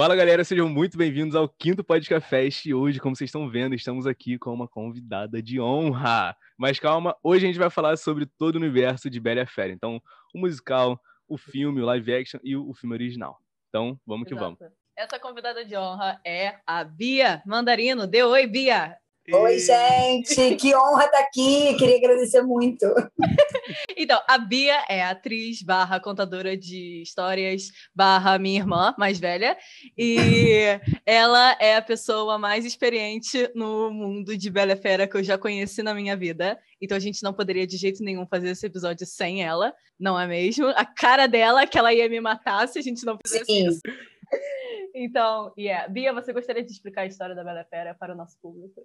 Fala galera, sejam muito bem-vindos ao quinto Podcast Fest. E hoje, como vocês estão vendo, estamos aqui com uma convidada de honra. Mas calma, hoje a gente vai falar sobre todo o universo de Bela Fera. Então, o musical, o filme, o live action e o filme original. Então, vamos que Exato. vamos. Essa convidada de honra é a Bia Mandarino. Dê oi, Bia! Oi, gente, que honra estar aqui, queria agradecer muito. então, a Bia é atriz barra contadora de histórias barra minha irmã mais velha e ela é a pessoa mais experiente no mundo de Bela Fera que eu já conheci na minha vida. Então a gente não poderia de jeito nenhum fazer esse episódio sem ela, não é mesmo? A cara dela que ela ia me matar se a gente não fizesse Sim. isso. Então, yeah. Bia, você gostaria de explicar a história da Bela Fera para o nosso público?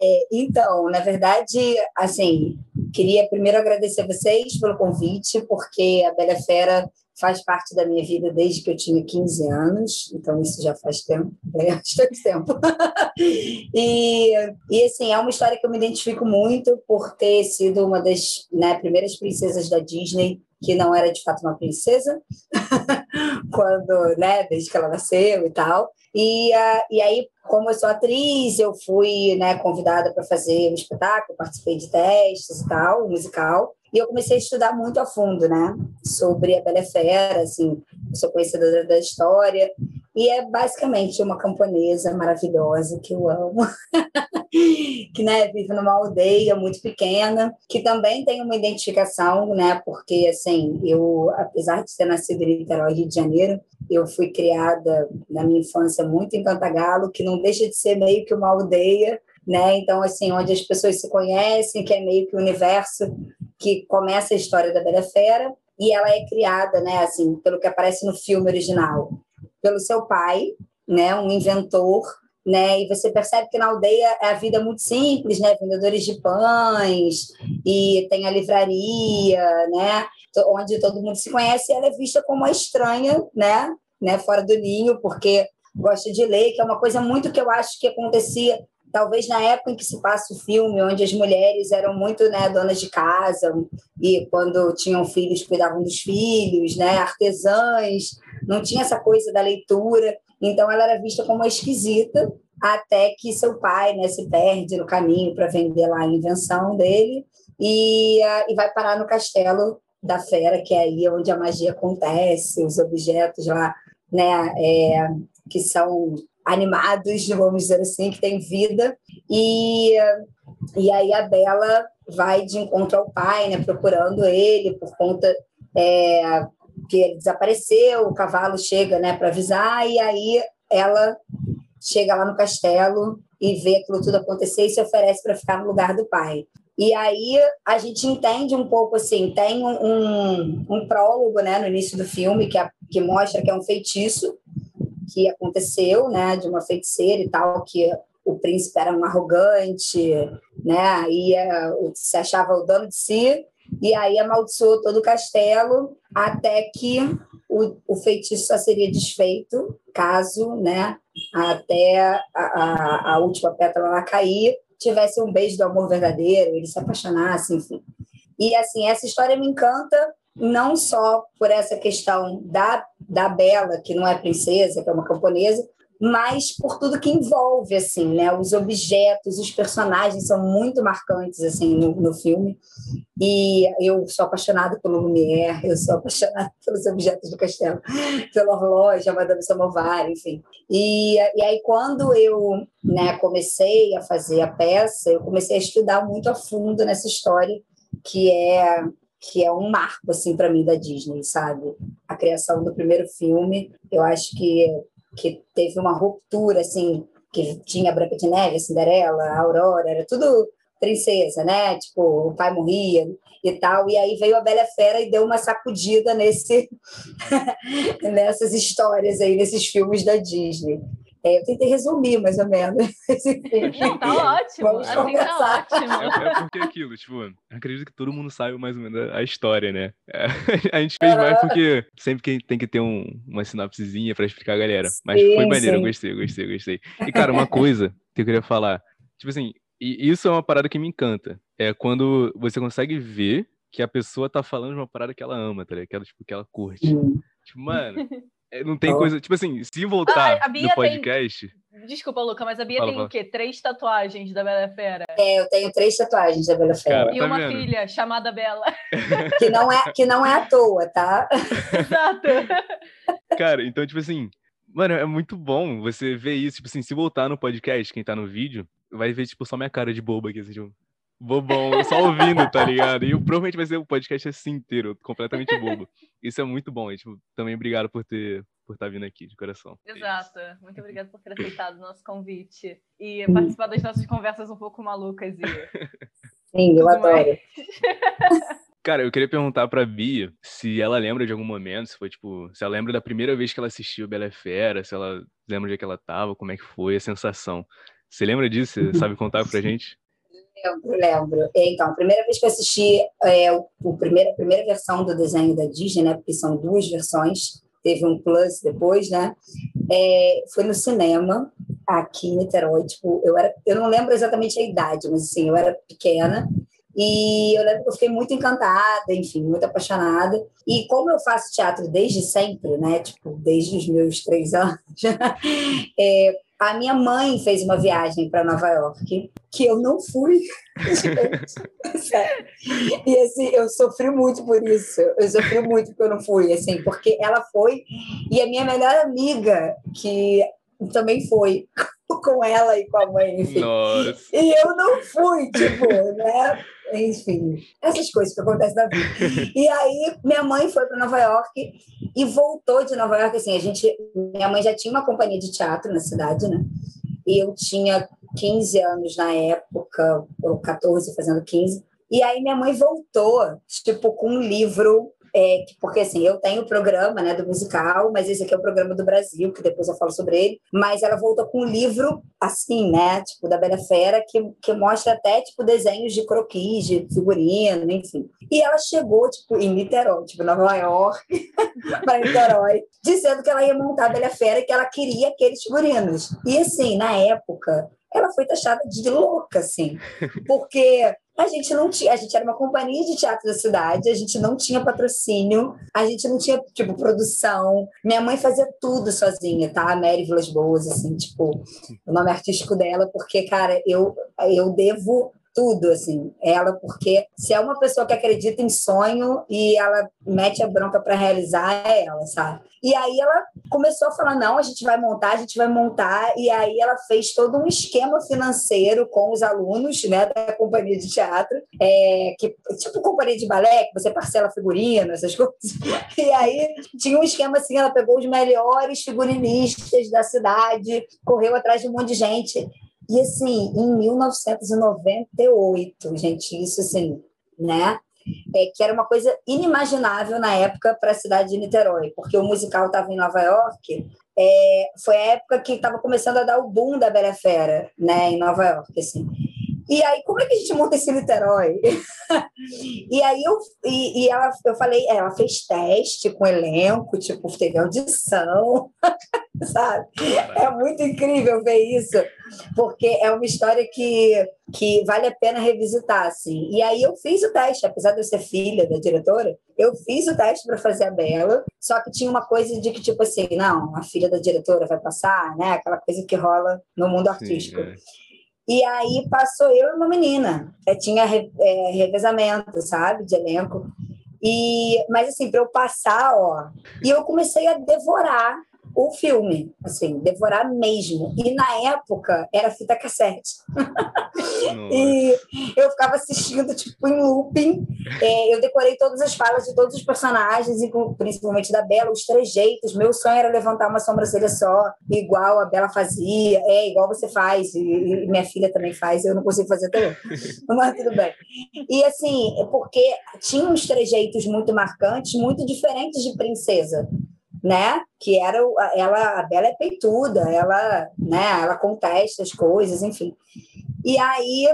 É, então, na verdade, assim, queria primeiro agradecer a vocês pelo convite, porque a Bela Fera faz parte da minha vida desde que eu tinha 15 anos, então isso já faz tempo, bastante tempo. e, e, assim, é uma história que eu me identifico muito por ter sido uma das né, primeiras princesas da Disney que não era de fato uma princesa, quando, né, desde que ela nasceu e tal. E, uh, e aí, como eu sou atriz, eu fui né, convidada para fazer um espetáculo, participei de testes e tal, um musical. E eu comecei a estudar muito a fundo, né, sobre a Bela Fera, assim, sou conhecedora da história. E é basicamente uma camponesa maravilhosa que eu amo, que né, vive numa aldeia muito pequena, que também tem uma identificação, né, porque assim, eu, apesar de ter nascido em Niterói, Rio de Janeiro, eu fui criada na minha infância muito em Cantagalo, que não deixa de ser meio que uma aldeia, né? Então, assim, onde as pessoas se conhecem, que é meio que o universo que começa a história da Bela Fera, e ela é criada, né, assim, pelo que aparece no filme original pelo seu pai, né, um inventor, né, e você percebe que na aldeia é a vida muito simples, né, vendedores de pães e tem a livraria, né, onde todo mundo se conhece, e ela é vista como uma estranha, né, né, fora do ninho, porque gosta de ler, que é uma coisa muito que eu acho que acontecia talvez na época em que se passa o filme, onde as mulheres eram muito né, donas de casa e quando tinham filhos cuidavam dos filhos, né, artesãs, não tinha essa coisa da leitura, então ela era vista como esquisita, até que seu pai né, se perde no caminho para vender lá a invenção dele e, e vai parar no castelo da fera, que é aí onde a magia acontece, os objetos lá, né, é, que são animados, vamos dizer assim, que têm vida. E, e aí a Bela vai de encontro ao pai, né, procurando ele por conta é, que ele desapareceu, o cavalo chega né, para avisar, e aí ela chega lá no castelo e vê aquilo tudo acontecer e se oferece para ficar no lugar do pai. E aí a gente entende um pouco assim, tem um, um, um prólogo né, no início do filme que, é, que mostra que é um feitiço que aconteceu, né, de uma feiticeira e tal, que o príncipe era um arrogante, né, e é, se achava o dono de si, e aí amaldiçoou todo o castelo até que o, o feitiço só seria desfeito caso, né, até a, a, a última pétala lá cair, tivesse um beijo do amor verdadeiro, ele se apaixonasse, enfim. E assim, essa história me encanta não só por essa questão da, da Bela, que não é princesa, que é uma camponesa, mas por tudo que envolve, assim, né? Os objetos, os personagens são muito marcantes, assim, no, no filme. E eu sou apaixonada pelo Lumière, eu sou apaixonada pelos objetos do castelo, pela horloja, a Madame Samovar, enfim. E, e aí, quando eu né, comecei a fazer a peça, eu comecei a estudar muito a fundo nessa história, que é que é um marco assim para mim da Disney, sabe? A criação do primeiro filme, eu acho que que teve uma ruptura assim, que tinha Branca de Neve, Cinderela, Aurora, era tudo princesa, né? Tipo, o pai morria e tal, e aí veio a Bela Fera e deu uma sacudida nesse nessas histórias aí, nesses filmes da Disney. É, eu tentei resumir, mais ou menos. Não, tá ótimo. Vamos assim tá ótimo. É, é, porque aquilo, tipo, acredito que todo mundo saiba mais ou menos a história, né? É, a gente fez mais porque sempre que tem que ter um, uma sinopsezinha pra explicar a galera. Mas sim, foi maneiro, gostei, gostei, gostei. E, cara, uma coisa que eu queria falar, tipo assim, e isso é uma parada que me encanta. É quando você consegue ver que a pessoa tá falando de uma parada que ela ama, tá ligado? Que ela, tipo, que ela curte. Tipo, mano, É, não tem oh. coisa. Tipo assim, se voltar ah, no podcast. Tem... Desculpa, Luca, mas a Bia fala, tem fala. o quê? Três tatuagens da Bela Fera. É, eu tenho três tatuagens da Bela Fera. Cara, e tá uma vendo? filha chamada Bela. Que não, é, que não é à toa, tá? Exato. Cara, então, tipo assim, mano, é muito bom você ver isso. Tipo assim, se voltar no podcast, quem tá no vídeo, vai ver, tipo, só minha cara de boba aqui, assim, tipo, bobão, só ouvindo, tá ligado? E provavelmente vai ser o podcast assim inteiro, completamente bobo. Isso é muito bom. E, tipo, também obrigado por ter por estar tá vindo aqui, de coração. É Exato. É muito obrigado por ter aceitado o nosso convite e participar das nossas conversas um pouco malucas e. Sim, eu adoro. Cara, eu queria perguntar pra Bia se ela lembra de algum momento, se foi tipo, se ela lembra da primeira vez que ela assistiu Bela Fera, se ela lembra onde é que ela tava, como é que foi a sensação. Você lembra disso? Você sabe contar pra gente? Lembro, lembro. Então, a primeira vez que eu assisti é, o, primeira, a primeira versão do desenho da Disney, né? Porque são duas versões, teve um plus depois, né? É, foi no cinema, aqui em Niterói. Tipo, eu, era, eu não lembro exatamente a idade, mas assim, eu era pequena. E eu lembro que eu fiquei muito encantada, enfim, muito apaixonada. E como eu faço teatro desde sempre, né? Tipo, desde os meus três anos, é, a minha mãe fez uma viagem para Nova York que eu não fui. e assim, eu sofri muito por isso. Eu sofri muito porque eu não fui, assim, porque ela foi e a minha melhor amiga que também foi com ela e com a mãe, enfim. Nossa. E eu não fui, tipo, né? enfim, essas coisas que acontecem na vida. E aí, minha mãe foi para Nova York e voltou de Nova York. Assim, a gente, minha mãe já tinha uma companhia de teatro na cidade, né? E eu tinha 15 anos na época, ou 14, fazendo 15. E aí, minha mãe voltou, tipo, com um livro é, porque assim, eu tenho o programa né, do musical, mas esse aqui é o programa do Brasil, que depois eu falo sobre ele. Mas ela voltou com um livro assim, né? Tipo, da Bela Fera, que, que mostra até tipo desenhos de croquis, de figurino, enfim. E ela chegou, tipo, em Niterói, tipo, Nova York, para Niterói, dizendo que ela ia montar a Bela Fera e que ela queria aqueles figurinos. E assim, na época, ela foi taxada de louca, assim, porque a gente não tinha, a gente era uma companhia de teatro da cidade, a gente não tinha patrocínio, a gente não tinha, tipo, produção. Minha mãe fazia tudo sozinha, tá? Mary Vilas Boas, assim, tipo, o nome artístico dela, porque, cara, eu, eu devo tudo, assim, ela, porque se é uma pessoa que acredita em sonho e ela mete a bronca para realizar, é ela, sabe? E aí ela começou a falar: não, a gente vai montar, a gente vai montar. E aí ela fez todo um esquema financeiro com os alunos né, da companhia de teatro, é, que, tipo companhia de balé, que você parcela figurino, essas coisas. E aí tinha um esquema assim: ela pegou os melhores figurinistas da cidade, correu atrás de um monte de gente e assim, em 1998, gente, isso assim, né? É, que era uma coisa inimaginável na época para a cidade de Niterói, porque o musical estava em Nova York. É, foi a época que estava começando a dar o boom da Bela Fera, né, em Nova York, assim. E aí, como é que a gente monta esse Niterói? e aí eu, e, e, ela, eu falei, ela fez teste com elenco, tipo, teve audição, sabe? É muito incrível ver isso, porque é uma história que, que vale a pena revisitar, assim. E aí eu fiz o teste, apesar de eu ser filha da diretora, eu fiz o teste para fazer a Bela, só que tinha uma coisa de que, tipo assim, não, a filha da diretora vai passar, né? Aquela coisa que rola no mundo artístico. Sim, é. E aí passou eu e uma menina. Eu tinha é, revezamento, sabe, de elenco. E, mas assim, para eu passar, ó, e eu comecei a devorar o filme, assim, devorar mesmo. E na época era fita cassete. e eu ficava assistindo, tipo, em looping. É, eu decorei todas as falas de todos os personagens, principalmente da Bela, os trejeitos. Meu sonho era levantar uma sobrancelha só, igual a Bela fazia. É, igual você faz, e, e minha filha também faz, eu não consigo fazer até Mas tudo bem. E assim, porque tinha uns trejeitos muito marcantes, muito diferentes de princesa né? Que era ela, a Bela é peituda, ela, né? Ela contesta as coisas, enfim. E aí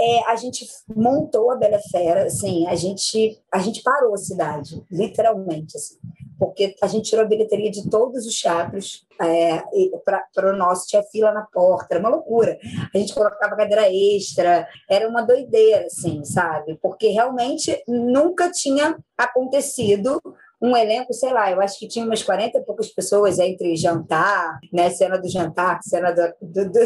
é, a gente montou a Bela Fera, assim, a gente a gente parou a cidade, literalmente, assim, porque a gente tirou a bilheteria de todos os teatros é, para o nosso, tinha fila na porta, era uma loucura. A gente colocava cadeira extra, era uma doideira, assim, sabe? Porque realmente nunca tinha acontecido um elenco, sei lá, eu acho que tinha umas 40 e poucas pessoas entre jantar, né, cena do jantar, cena do, do, do,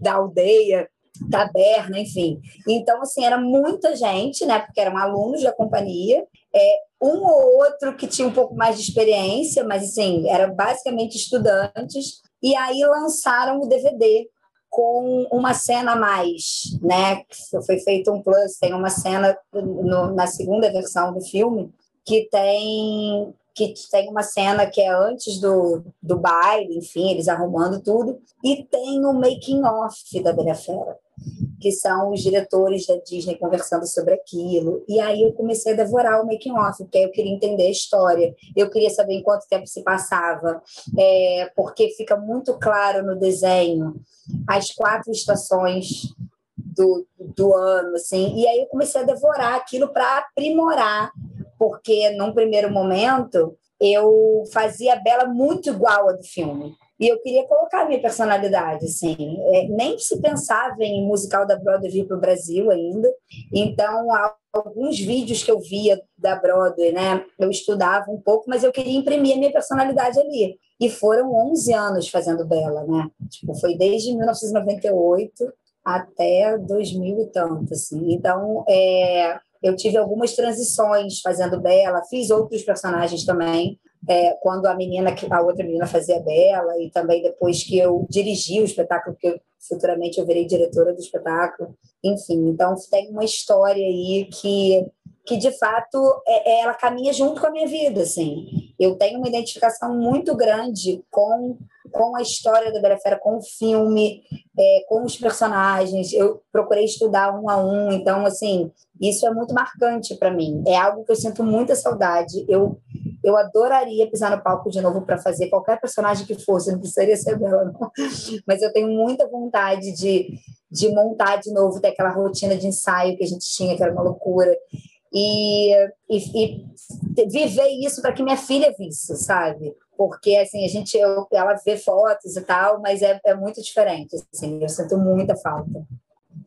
da aldeia, taberna, enfim. Então, assim, era muita gente, né, porque eram alunos da companhia, é, um ou outro que tinha um pouco mais de experiência, mas, assim, eram basicamente estudantes, e aí lançaram o DVD com uma cena a mais, né? Foi feito um plus, tem uma cena no, na segunda versão do filme que tem que tem uma cena que é antes do, do baile, enfim, eles arrumando tudo, e tem o making off da Bela Fera, que são os diretores da Disney conversando sobre aquilo. E aí eu comecei a devorar o making off, porque eu queria entender a história, eu queria saber em quanto tempo se passava, é, porque fica muito claro no desenho as quatro estações do, do ano, assim. E aí eu comecei a devorar aquilo para aprimorar, porque num primeiro momento eu fazia a Bela muito igual a do filme. E eu queria colocar a minha personalidade, assim. É, nem se pensava em musical da Broadway vir para o Brasil ainda. Então, alguns vídeos que eu via da Broadway, né, eu estudava um pouco, mas eu queria imprimir a minha personalidade ali. E foram 11 anos fazendo Bela, né? Tipo, foi desde 1998 até 2000 e tanto, assim. Então, é, eu tive algumas transições fazendo Bela, fiz outros personagens também, é, quando a menina, a outra menina fazia Bela, e também depois que eu dirigi o espetáculo, porque futuramente eu virei diretora do espetáculo. Enfim, então tem uma história aí que, que de fato, é, é, ela caminha junto com a minha vida, assim. Eu tenho uma identificação muito grande com com a história da Bela Fera, com o filme, é, com os personagens. Eu procurei estudar um a um, então, assim, isso é muito marcante para mim. É algo que eu sinto muita saudade. Eu eu adoraria pisar no palco de novo para fazer qualquer personagem que fosse, não precisaria ser Bela, não. Mas eu tenho muita vontade de, de montar de novo, ter aquela rotina de ensaio que a gente tinha, que era uma loucura. E, e, e viver isso para que minha filha visse, sabe? Porque, assim, a gente, eu, ela vê fotos e tal, mas é, é muito diferente, assim, eu sinto muita falta.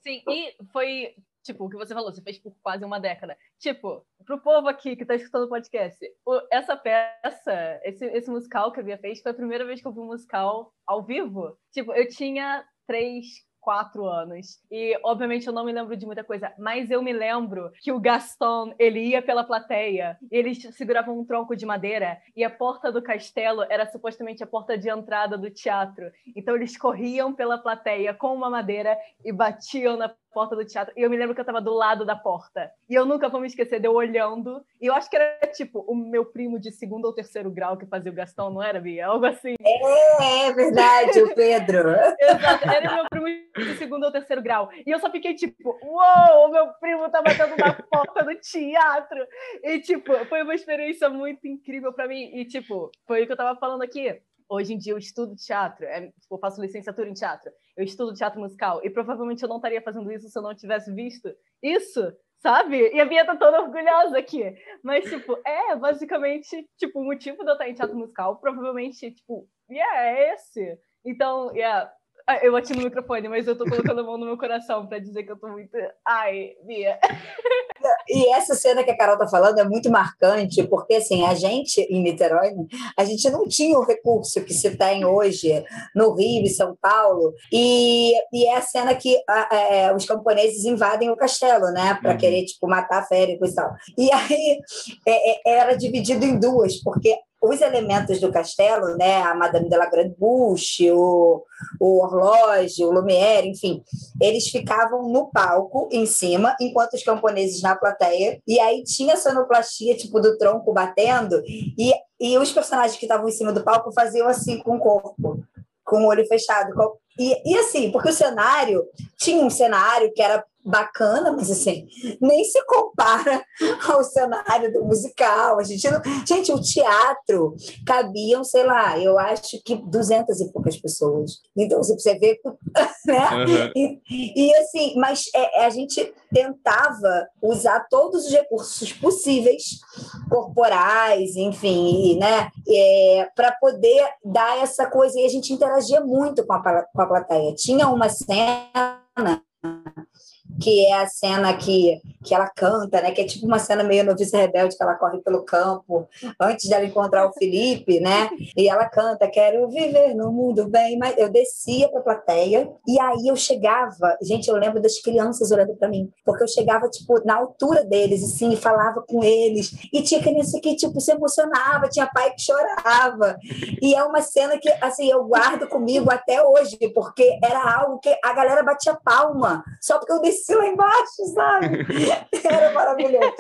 Sim, e foi Tipo, o que você falou, você fez por quase uma década. Tipo, pro povo aqui que tá escutando o podcast, o, essa peça, esse, esse musical que a Bia fez, foi a primeira vez que eu vi um musical ao vivo. Tipo, eu tinha três, quatro anos. E, obviamente, eu não me lembro de muita coisa, mas eu me lembro que o Gaston, ele ia pela plateia, eles seguravam um tronco de madeira, e a porta do castelo era supostamente a porta de entrada do teatro. Então, eles corriam pela plateia com uma madeira e batiam na porta do teatro. E eu me lembro que eu tava do lado da porta. E eu nunca vou me esquecer de eu olhando. E eu acho que era tipo o meu primo de segundo ou terceiro grau que fazia o Gastão, não era, Bia? Algo assim. É, é verdade, o Pedro. Exato, era o meu primo de segundo ou terceiro grau. E eu só fiquei tipo, uou, meu primo tá batendo na porta do teatro. E tipo, foi uma experiência muito incrível para mim. E tipo, foi o que eu tava falando aqui hoje em dia eu estudo teatro, é, tipo, eu faço licenciatura em teatro, eu estudo teatro musical, e provavelmente eu não estaria fazendo isso se eu não tivesse visto isso, sabe? E a Bia tá toda orgulhosa aqui. Mas, tipo, é basicamente, tipo, o motivo de eu estar em teatro musical, provavelmente, tipo, yeah, é esse. Então, yeah, ah, eu bati no microfone, mas eu tô colocando a mão no meu coração para dizer que eu tô muito. Ai, Bia. E essa cena que a Carol tá falando é muito marcante, porque assim, a gente em Niterói, a gente não tinha o recurso que se tem hoje no Rio e São Paulo, e, e é a cena que a, é, os camponeses invadem o castelo, né, para uhum. querer tipo matar féricos e tal. E aí é, é, era dividido em duas, porque os elementos do castelo, né, a Madame de la Grande Bouche, o, o horlógio, o Lumière, enfim, eles ficavam no palco, em cima, enquanto os camponeses na plateia, e aí tinha sonoplastia, tipo, do tronco batendo, e, e os personagens que estavam em cima do palco faziam assim com o corpo, com o olho fechado. E, e assim, porque o cenário, tinha um cenário que era bacana, mas assim, nem se compara ao cenário do musical. A gente, não... gente, o teatro cabiam, sei lá, eu acho que duzentas e poucas pessoas. Então, você vê, né? Uhum. E, e, assim, mas é, é, a gente tentava usar todos os recursos possíveis, corporais, enfim, né? É, para poder dar essa coisa. E a gente interagia muito com a, com a plateia. Tinha uma cena que é a cena que, que ela canta, né? Que é tipo uma cena meio noviça rebelde, que ela corre pelo campo antes de ela encontrar o Felipe, né? E ela canta, quero viver no mundo bem, mas eu descia para a plateia e aí eu chegava, gente, eu lembro das crianças olhando para mim, porque eu chegava, tipo, na altura deles, assim, e falava com eles, e tinha criança que, tipo, se emocionava, tinha pai que chorava, e é uma cena que, assim, eu guardo comigo até hoje, porque era algo que a galera batia palma, só porque eu desci lá embaixo, sabe? Era maravilhoso.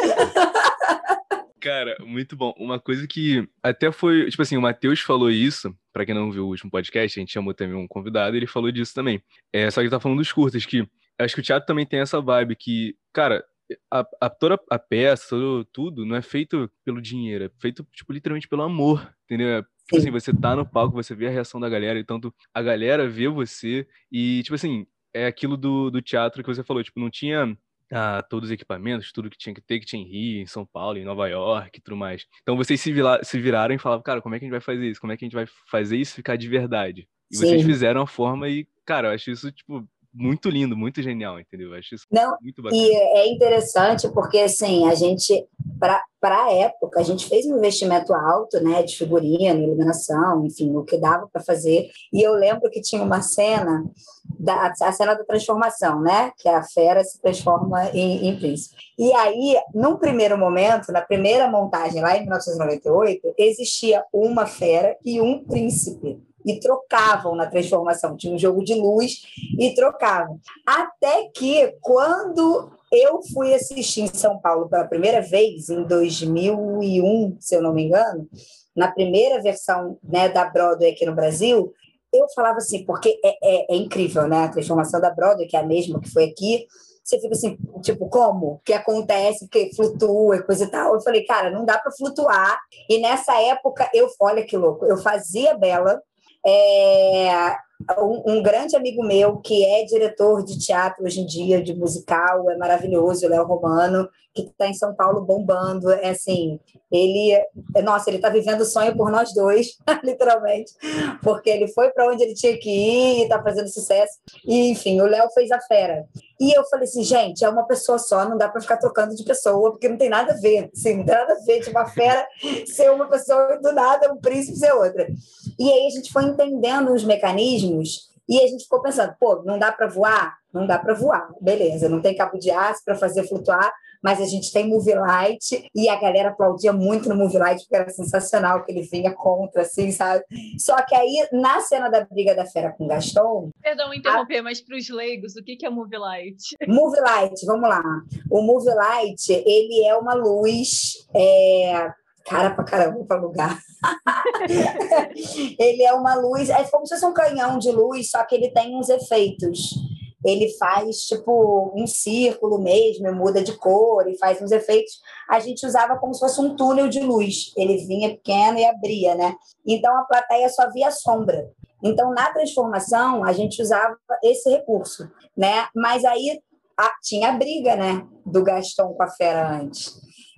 Cara, muito bom. Uma coisa que até foi, tipo assim, o Matheus falou isso, para quem não viu o último podcast, a gente chamou também um convidado, ele falou disso também. É, só que ele tá falando dos curtas, que acho que o teatro também tem essa vibe que, cara, a, a, toda a peça, todo, tudo, não é feito pelo dinheiro, é feito, tipo, literalmente pelo amor, entendeu? É, tipo assim, você tá no palco, você vê a reação da galera, e tanto a galera vê você, e, tipo assim, é aquilo do, do teatro que você falou, tipo, não tinha ah, todos os equipamentos, tudo que tinha que ter, que tinha em Rio, em São Paulo, em Nova York e tudo mais. Então vocês se, vira, se viraram e falavam, cara, como é que a gente vai fazer isso? Como é que a gente vai fazer isso ficar de verdade? E Sim. vocês fizeram a forma e, cara, eu acho isso, tipo, muito lindo, muito genial, entendeu? Eu acho isso Não, muito bacana. E é interessante porque, assim, a gente, para a época, a gente fez um investimento alto, né, de figurino, iluminação, enfim, o que dava para fazer. E eu lembro que tinha uma cena, da, a cena da transformação, né, que a fera se transforma em, em príncipe. E aí, num primeiro momento, na primeira montagem, lá em 1998, existia uma fera e um príncipe e trocavam na transformação. Tinha um jogo de luz e trocavam. Até que, quando eu fui assistir em São Paulo pela primeira vez, em 2001, se eu não me engano, na primeira versão né, da Broadway aqui no Brasil, eu falava assim, porque é, é, é, incrível, né? A transformação da Broadway, que é a mesma que foi aqui, você fica assim, tipo, como? O que acontece? Que flutua e coisa e tal. Eu falei, cara, não dá para flutuar. E nessa época, eu, olha que louco, eu fazia Bela, é, um, um, grande amigo meu que é diretor de teatro hoje em dia, de musical, é maravilhoso, Léo Romano, que está em São Paulo bombando. É assim, ele, é, nossa, ele está vivendo o sonho por nós dois, literalmente, porque ele foi para onde ele tinha que ir está fazendo sucesso. E, enfim, o Léo fez a fera. E eu falei assim, gente, é uma pessoa só, não dá para ficar trocando de pessoa, porque não tem nada a ver, assim, não tem nada a ver de uma fera ser uma pessoa do nada um príncipe ser outra. E aí a gente foi entendendo os mecanismos e a gente ficou pensando, pô, não dá para voar? Não dá para voar, beleza, não tem cabo de aço para fazer flutuar, mas a gente tem Movie Light e a galera aplaudia muito no Movie Light porque era sensacional que ele vinha contra, assim, sabe? Só que aí, na cena da briga da fera com Gaston... Perdão interromper, a... mas para os leigos, o que é Movie Light? Movie Light, vamos lá. O Movie Light, ele é uma luz... É cara pra caramba para lugar. ele é uma luz, é como se fosse um canhão de luz, só que ele tem uns efeitos. Ele faz tipo um círculo mesmo, muda de cor e faz uns efeitos. A gente usava como se fosse um túnel de luz. Ele vinha pequeno e abria, né? Então a plateia só via sombra. Então na transformação a gente usava esse recurso, né? Mas aí a, tinha a briga, né? Do Gaston com a fera antes.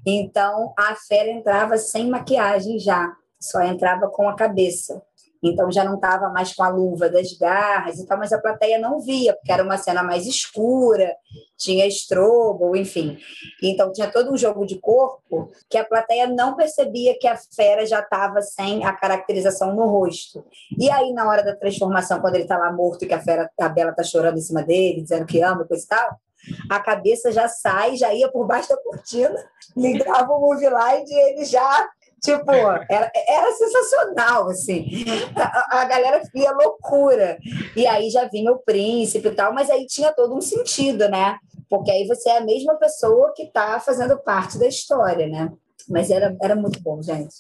Então, a fera entrava sem maquiagem já, só entrava com a cabeça. Então, já não estava mais com a luva das garras e tal, mas a plateia não via, porque era uma cena mais escura, tinha estrobo, enfim. Então, tinha todo um jogo de corpo que a plateia não percebia que a fera já estava sem a caracterização no rosto. E aí, na hora da transformação, quando ele está lá morto e que a fera, a Bela está chorando em cima dele, dizendo que ama e coisa e tal, a cabeça já sai, já ia por baixo da cortina, ligava o movie light e ele já Tipo, era, era sensacional, assim. A, a, galera via loucura. E aí já vinha o príncipe e tal, mas aí tinha todo um sentido, né? Porque aí você é a mesma pessoa que está fazendo parte da história, né? Mas era, era muito bom, gente.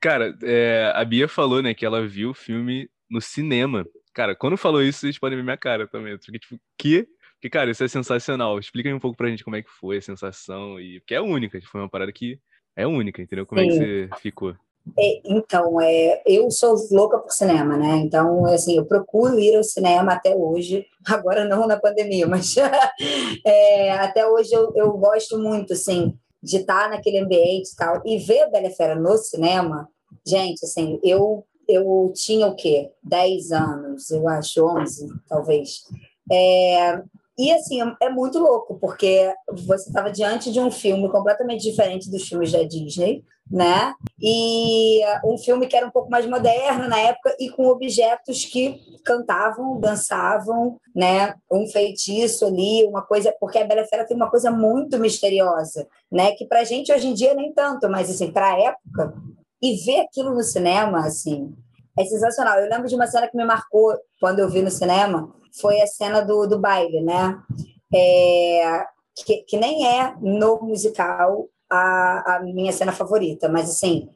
Cara, é, a Bia falou, né, que ela viu o filme no cinema. Cara, quando falou isso, vocês podem ver minha cara também. Eu fiquei tipo, que porque, cara, isso é sensacional. Explica aí um pouco pra gente como é que foi a sensação. E... Porque é única, foi uma parada que é única, entendeu? Como Sim. é que você ficou? É, então, é, eu sou louca por cinema, né? Então, assim, eu procuro ir ao cinema até hoje. Agora não na pandemia, mas é, até hoje eu, eu gosto muito, assim, de estar naquele ambiente e tal. E ver a Bela Fera no cinema, gente, assim, eu, eu tinha o quê? 10 anos, eu acho, 11, talvez. É, e assim, é muito louco, porque você estava diante de um filme completamente diferente dos filmes da Disney, né? E um filme que era um pouco mais moderno na época e com objetos que cantavam, dançavam, né? Um feitiço ali, uma coisa, porque a Bela Fera tem uma coisa muito misteriosa, né? Que pra gente hoje em dia nem tanto, mas assim, pra época e ver aquilo no cinema, assim, é sensacional. Eu lembro de uma cena que me marcou quando eu vi no cinema, foi a cena do, do baile, né? É, que, que nem é no musical a, a minha cena favorita, mas assim,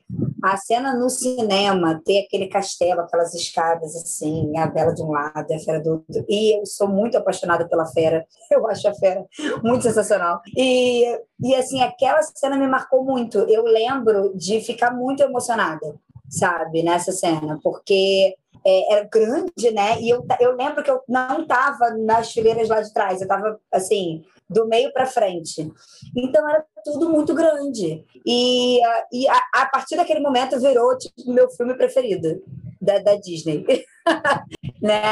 a cena no cinema, ter aquele castelo, aquelas escadas assim, a Bela de um lado, a Fera do outro, e eu sou muito apaixonada pela Fera, eu acho a Fera muito sensacional. E, e assim, aquela cena me marcou muito, eu lembro de ficar muito emocionada, sabe, nessa cena, porque é, era grande, né? E eu, eu lembro que eu não estava nas fileiras lá de trás, eu estava assim, do meio para frente. Então era tudo muito grande. E, e a, a partir daquele momento virou tipo, meu filme preferido da, da Disney. né?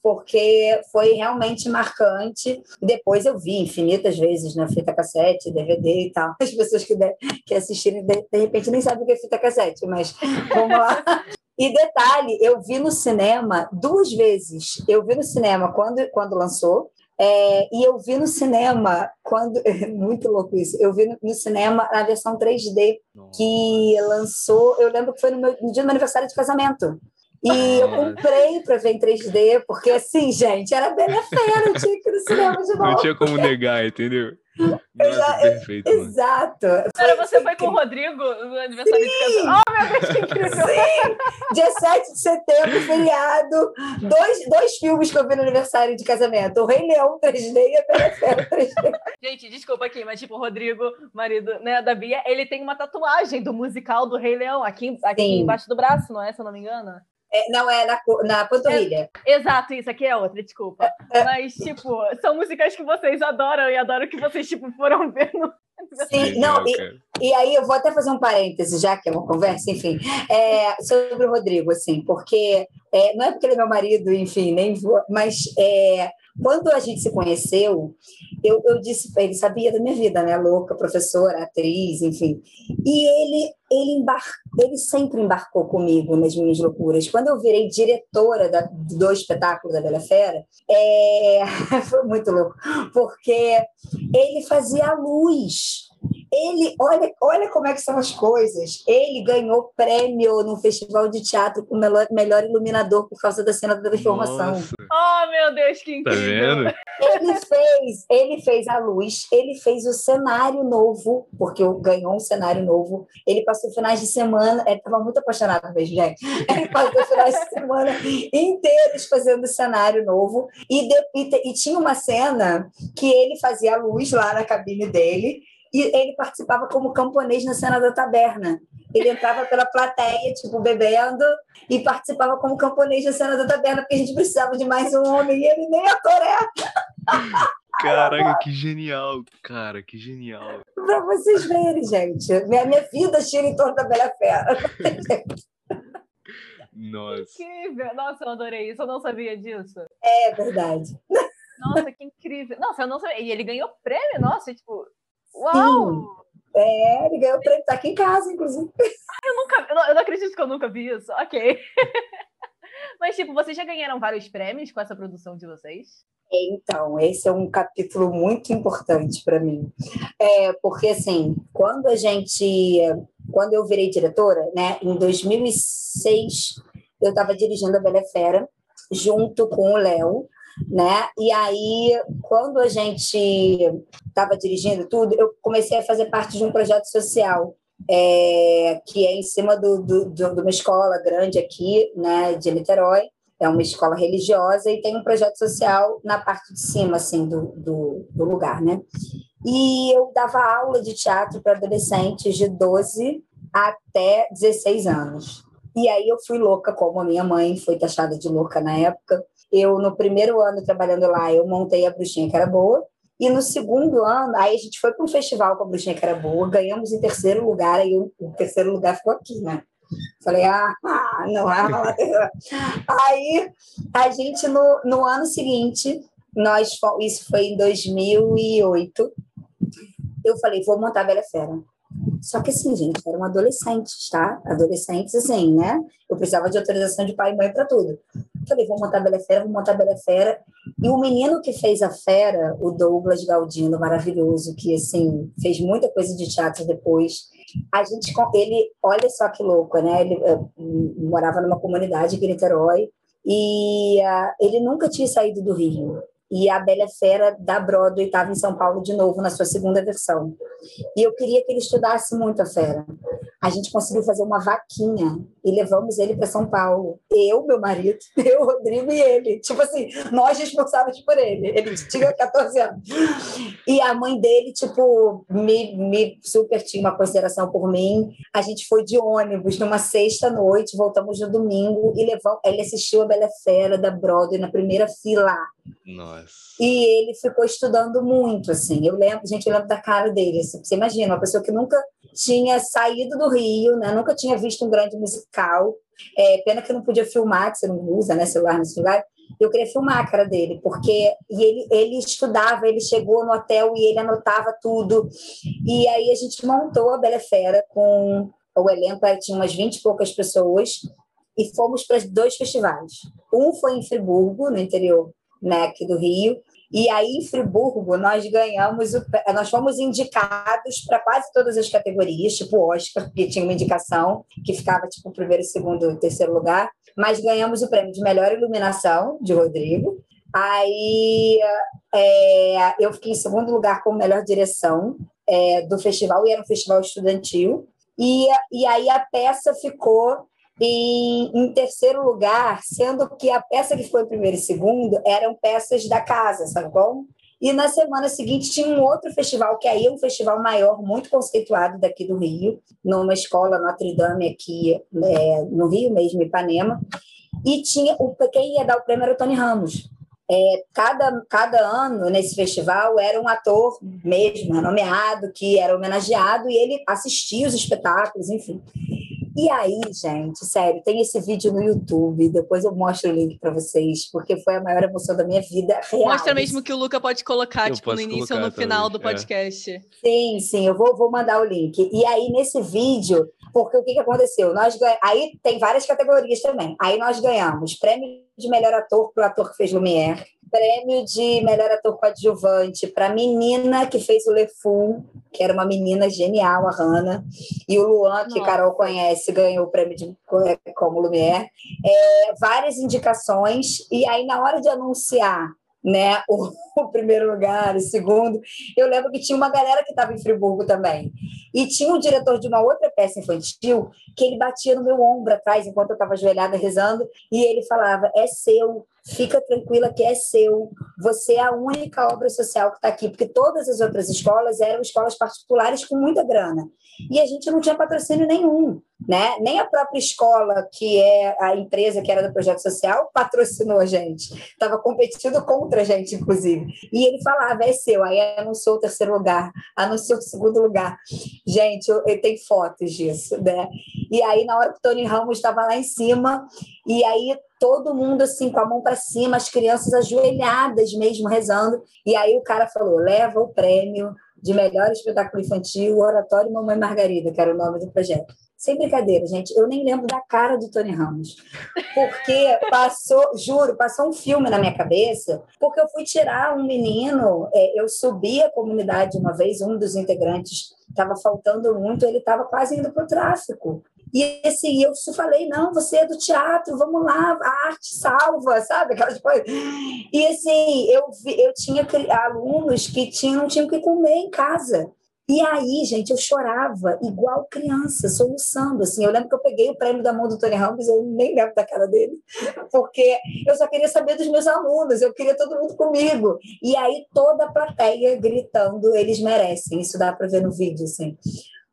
Porque foi realmente marcante. Depois eu vi infinitas vezes na fita cassete, DVD e tal. As pessoas que, de, que assistirem, de, de repente, nem sabem o que é fita cassete, mas vamos lá. E detalhe, eu vi no cinema duas vezes. Eu vi no cinema quando, quando lançou, é, e eu vi no cinema, quando. Muito louco isso. Eu vi no, no cinema a versão 3D Nossa. que lançou. Eu lembro que foi no, meu, no dia do meu aniversário de casamento. E eu comprei para ver em 3D, porque assim, gente, era bem feia, eu tinha que ir no cinema de novo. Não tinha como negar, entendeu? Nossa, perfeito. Exato. Cara, você foi com o Rodrigo no aniversário Sim. de casamento. Oh, meu Deus, que incrível. Sim. Dia 7 de setembro, feriado. Dois, dois filmes que eu vi no aniversário de casamento. O Rei Leão 3D e a Perifera 3D. Gente, desculpa aqui, mas tipo, o Rodrigo, marido né, da Bia, ele tem uma tatuagem do musical do Rei Leão aqui, aqui embaixo do braço, não é? Se eu não me engano. É, não, é na, na panturrilha. É, exato, isso aqui é outra, desculpa. É, Mas, tipo, são músicas que vocês adoram e adoram que vocês, tipo, foram ver no. Sim, não, e, e, aí eu vou até fazer um parêntese, já que é uma conversa, enfim, é, sobre o Rodrigo, assim, porque é, não é porque ele é meu marido, enfim, nem vou, mas é, quando a gente se conheceu, eu, eu disse para ele, sabia da minha vida, né? Louca, professora, atriz, enfim. E ele, ele, embar... ele sempre embarcou comigo nas minhas loucuras. Quando eu virei diretora da, do espetáculo da Bela Fera, é... foi muito louco, porque ele fazia a luz ele, olha, olha como é que são as coisas. Ele ganhou prêmio no Festival de Teatro com melhor, melhor iluminador por causa da cena da transformação. Nossa. Oh, meu Deus, que tá incrível. Tá ele fez, ele fez a luz, ele fez o cenário novo, porque ganhou um cenário novo. Ele passou finais de semana, ele estava muito apaixonado mesmo, gente. Ele passou finais de semana inteiros fazendo cenário novo. E, de, e, e tinha uma cena que ele fazia a luz lá na cabine dele e ele participava como camponês na cena da taberna. Ele entrava pela plateia, tipo, bebendo, e participava como camponês na cena da taberna, porque a gente precisava de mais um homem, e ele nem ator é. Caraca, que genial, cara, que genial. Pra vocês verem, gente. Minha, minha vida gira em torno da Bela Fera. Nossa. Incrível. Nossa, eu adorei isso. Eu não sabia disso. É verdade. Nossa, que incrível. Nossa, eu não sabia. E ele ganhou prêmio, nossa, tipo, Uau! Sim. É, ele ganhou o prêmio, tá aqui em casa, inclusive. Eu nunca, eu não, acredito que eu nunca vi isso. Ok. Mas, tipo, vocês já ganharam vários prêmios com essa produção de vocês? Então, esse é um capítulo muito importante para mim. É, porque, assim, quando a gente. Quando eu virei diretora, né, em 2006, eu estava dirigindo a Bela Fera, junto com o Léo, né? E aí, quando a gente estava dirigindo tudo, eu comecei a fazer parte de um projeto social é, que é em cima do, do, de uma escola grande aqui, né, de Niterói. É uma escola religiosa e tem um projeto social na parte de cima, assim, do, do, do lugar, né? E eu dava aula de teatro para adolescentes de 12 até 16 anos. E aí eu fui louca, como a minha mãe foi taxada de louca na época. Eu, no primeiro ano trabalhando lá, eu montei a Bruxinha que era boa. E no segundo ano, aí a gente foi para um festival com a Bruxinha que era boa, ganhamos em terceiro lugar, aí o, terceiro lugar ficou aqui, né? Falei, ah, ah não, ah, aí a gente, no, no ano seguinte, nós isso foi em 2008. Eu falei, vou montar a Bela Fera. Só que assim, gente, eram adolescentes, tá? Adolescentes, assim, né? Eu precisava de autorização de pai e mãe para tudo. Falei, vou montar Bela Fera, vou montar Bela Fera. E o menino que fez a Fera, o Douglas Galdino, maravilhoso, que, assim, fez muita coisa de teatro depois. A gente, ele, olha só que louco, né? Ele uh, morava numa comunidade em Niterói e uh, ele nunca tinha saído do Rio e a Bela Fera da Broadway estava em São Paulo de novo na sua segunda versão. E eu queria que ele estudasse muito a Fera. A gente conseguiu fazer uma vaquinha e levamos ele para São Paulo. Eu, meu marido, eu, Rodrigo e ele. Tipo assim, nós responsáveis por ele. Ele tinha 14 anos. E a mãe dele, tipo, me, me super tinha uma consideração por mim. A gente foi de ônibus numa sexta-noite, voltamos no domingo e levamos, ele assistiu a Bela Fera da Broadway na primeira fila. Nossa. E ele ficou estudando muito, assim. Eu lembro, gente, eu lembro da cara dele. Assim, você imagina, uma pessoa que nunca tinha saído do Rio, né? Nunca tinha visto um grande musical. É, pena que eu não podia filmar, que você não usa, né? Celular no celular. Eu queria filmar a cara dele, porque e ele, ele estudava, ele chegou no hotel e ele anotava tudo. E aí a gente montou a Bela Fera com o elenco, tinha umas 20 e poucas pessoas, e fomos para dois festivais. Um foi em Friburgo, no interior né, aqui do Rio. E aí, em Friburgo, nós ganhamos, o, nós fomos indicados para quase todas as categorias, tipo Oscar, que tinha uma indicação que ficava tipo primeiro, segundo, terceiro lugar, mas ganhamos o prêmio de melhor iluminação de Rodrigo. Aí é, eu fiquei em segundo lugar como melhor direção é, do festival, e era um festival estudantil. E, e aí a peça ficou e em terceiro lugar, sendo que a peça que foi primeiro e segundo eram peças da casa, sabe como? E na semana seguinte tinha um outro festival, que aí é um festival maior, muito conceituado daqui do Rio, numa escola Notre Dame aqui é, no Rio mesmo, Ipanema. E tinha o quem ia dar o prêmio era o Tony Ramos. É, cada, cada ano nesse festival era um ator mesmo, nomeado, que era homenageado, e ele assistia os espetáculos, enfim. E aí, gente, sério, tem esse vídeo no YouTube, depois eu mostro o link para vocês, porque foi a maior emoção da minha vida real. Mostra mesmo que o Luca pode colocar, eu tipo, no início ou no final do é. podcast. É. Sim, sim, eu vou, vou mandar o link. E aí, nesse vídeo, porque o que, que aconteceu? Nós ganhamos, Aí tem várias categorias também. Aí nós ganhamos prêmio de melhor ator para o ator que fez Lumière, prêmio de melhor ator coadjuvante para a menina que fez o Le Fou, que era uma menina genial, a Hannah. E o Luan, que Nossa. Carol conhece, ganhou o prêmio de, como Lumière. É, várias indicações. E aí, na hora de anunciar né, o, o, primeiro lugar, o segundo. Eu lembro que tinha uma galera que estava em Friburgo também. E tinha um diretor de uma outra peça infantil que ele batia no meu ombro atrás enquanto eu estava ajoelhada rezando e ele falava: "É seu, fica tranquila que é seu. Você é a única obra social que está aqui, porque todas as outras escolas eram escolas particulares com muita grana. E a gente não tinha patrocínio nenhum, né? Nem a própria escola, que é a empresa que era do projeto social, patrocinou a gente. Estava competindo contra a gente, inclusive. E ele falava, é seu. Aí anunciou o terceiro lugar, anunciou o segundo lugar. Gente, eu, eu tenho fotos disso, né? E aí, na hora que o Tony Ramos estava lá em cima, e aí todo mundo assim com a mão para cima, as crianças ajoelhadas mesmo rezando. E aí o cara falou: leva o prêmio de melhor espetáculo infantil, Oratório Mamãe Margarida, que era o nome do projeto. Sem brincadeira, gente, eu nem lembro da cara do Tony Ramos. Porque passou, juro, passou um filme na minha cabeça, porque eu fui tirar um menino, é, eu subi a comunidade uma vez, um dos integrantes estava faltando muito, ele estava quase indo para o tráfico. E assim, eu falei, não, você é do teatro, vamos lá, a arte salva, sabe? Aquelas coisas. E assim, eu, eu tinha alunos que tinham, tinham que comer em casa. E aí, gente, eu chorava igual criança, soluçando. Assim, eu lembro que eu peguei o prêmio da mão do Tony Ramos, eu nem lembro da cara dele, porque eu só queria saber dos meus alunos, eu queria todo mundo comigo. E aí toda a plateia gritando, eles merecem. Isso dá para ver no vídeo, assim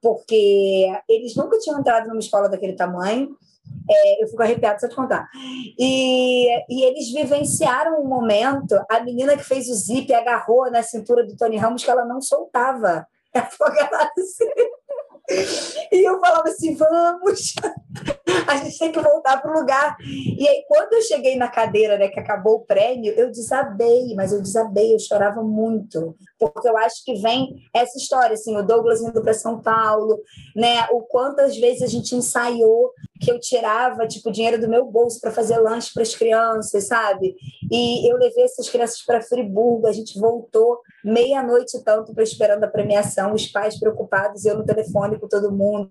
porque eles nunca tinham entrado numa escola daquele tamanho. É, eu fico arrepiada só de contar. E, e eles vivenciaram um momento, a menina que fez o zip agarrou na cintura do Tony Ramos que ela não soltava. Assim. E eu falava assim: vamos, a gente tem que voltar para o lugar. E aí, quando eu cheguei na cadeira, né, que acabou o prêmio, eu desabei, mas eu desabei, eu chorava muito, porque eu acho que vem essa história, assim, o Douglas indo para São Paulo, né, o quantas vezes a gente ensaiou que eu tirava, tipo, dinheiro do meu bolso para fazer lanche para as crianças, sabe? E eu levei essas crianças para Friburgo, a gente voltou meia-noite tanto para esperando a premiação, os pais preocupados, eu no telefone com todo mundo.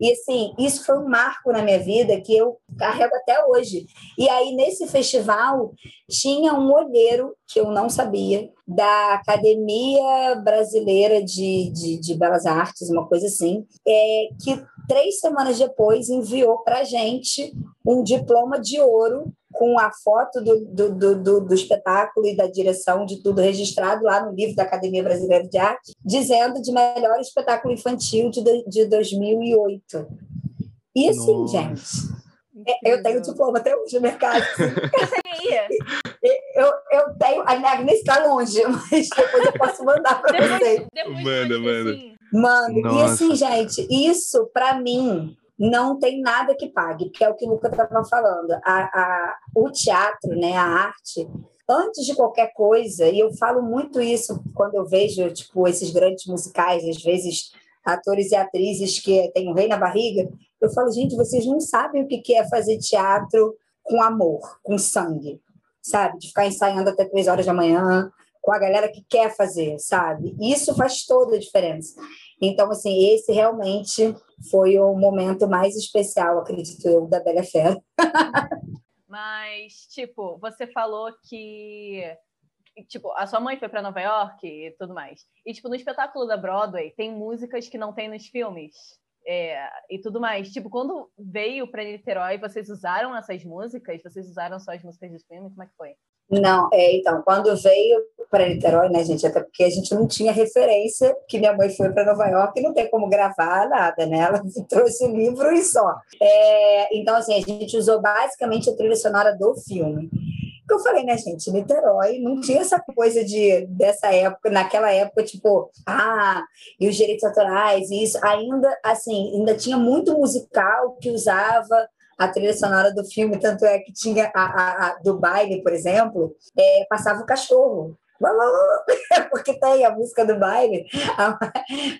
E assim, isso foi um marco na minha vida que eu carrego até hoje. E aí nesse festival tinha um olheiro que eu não sabia da Academia Brasileira de, de, de Belas Artes, uma coisa assim, é, que três semanas depois enviou para gente um diploma de ouro com a foto do, do, do, do, espetáculo e da direção de tudo registrado lá no livro da Academia Brasileira de Arte, dizendo de melhor espetáculo infantil de, de 2008. E assim, Nossa. gente, é, eu tenho diploma até hoje no mercado. eu, eu tenho, a minha Agnes está longe, mas depois eu posso mandar para vocês. Manda, manda. Mando. E assim, gente, isso para mim não tem nada que pague, que é o que o Luca estava falando. A, a, o teatro, né, a arte, antes de qualquer coisa, e eu falo muito isso quando eu vejo tipo esses grandes musicais, às vezes atores e atrizes que têm um rei na barriga, eu falo, gente, vocês não sabem o que é fazer teatro com amor, com sangue, sabe? De ficar ensaiando até três horas da manhã, com a galera que quer fazer, sabe? Isso faz toda a diferença. Então, assim, esse realmente foi o momento mais especial, acredito eu, da Bela Fera. Mas, tipo, você falou que tipo, a sua mãe foi para Nova York e tudo mais. E, tipo, no espetáculo da Broadway, tem músicas que não tem nos filmes. É, e tudo mais. Tipo, quando veio para Niterói, vocês usaram essas músicas? Vocês usaram só as músicas dos filmes? Como é que foi? Não, é, então, quando veio para Niterói, né, gente, até porque a gente não tinha referência, que minha mãe foi para Nova York e não tem como gravar nada, né? Ela trouxe o livro e só. É, então, assim, a gente usou basicamente a trilha sonora do filme. Eu falei, né, gente, Niterói não tinha essa coisa de dessa época, naquela época, tipo, ah, e os direitos autorais, e isso, ainda, assim, ainda tinha muito musical que usava a trilha sonora do filme, tanto é que tinha a, a, a do baile, por exemplo, é, passava o cachorro. Porque tem a música do baile,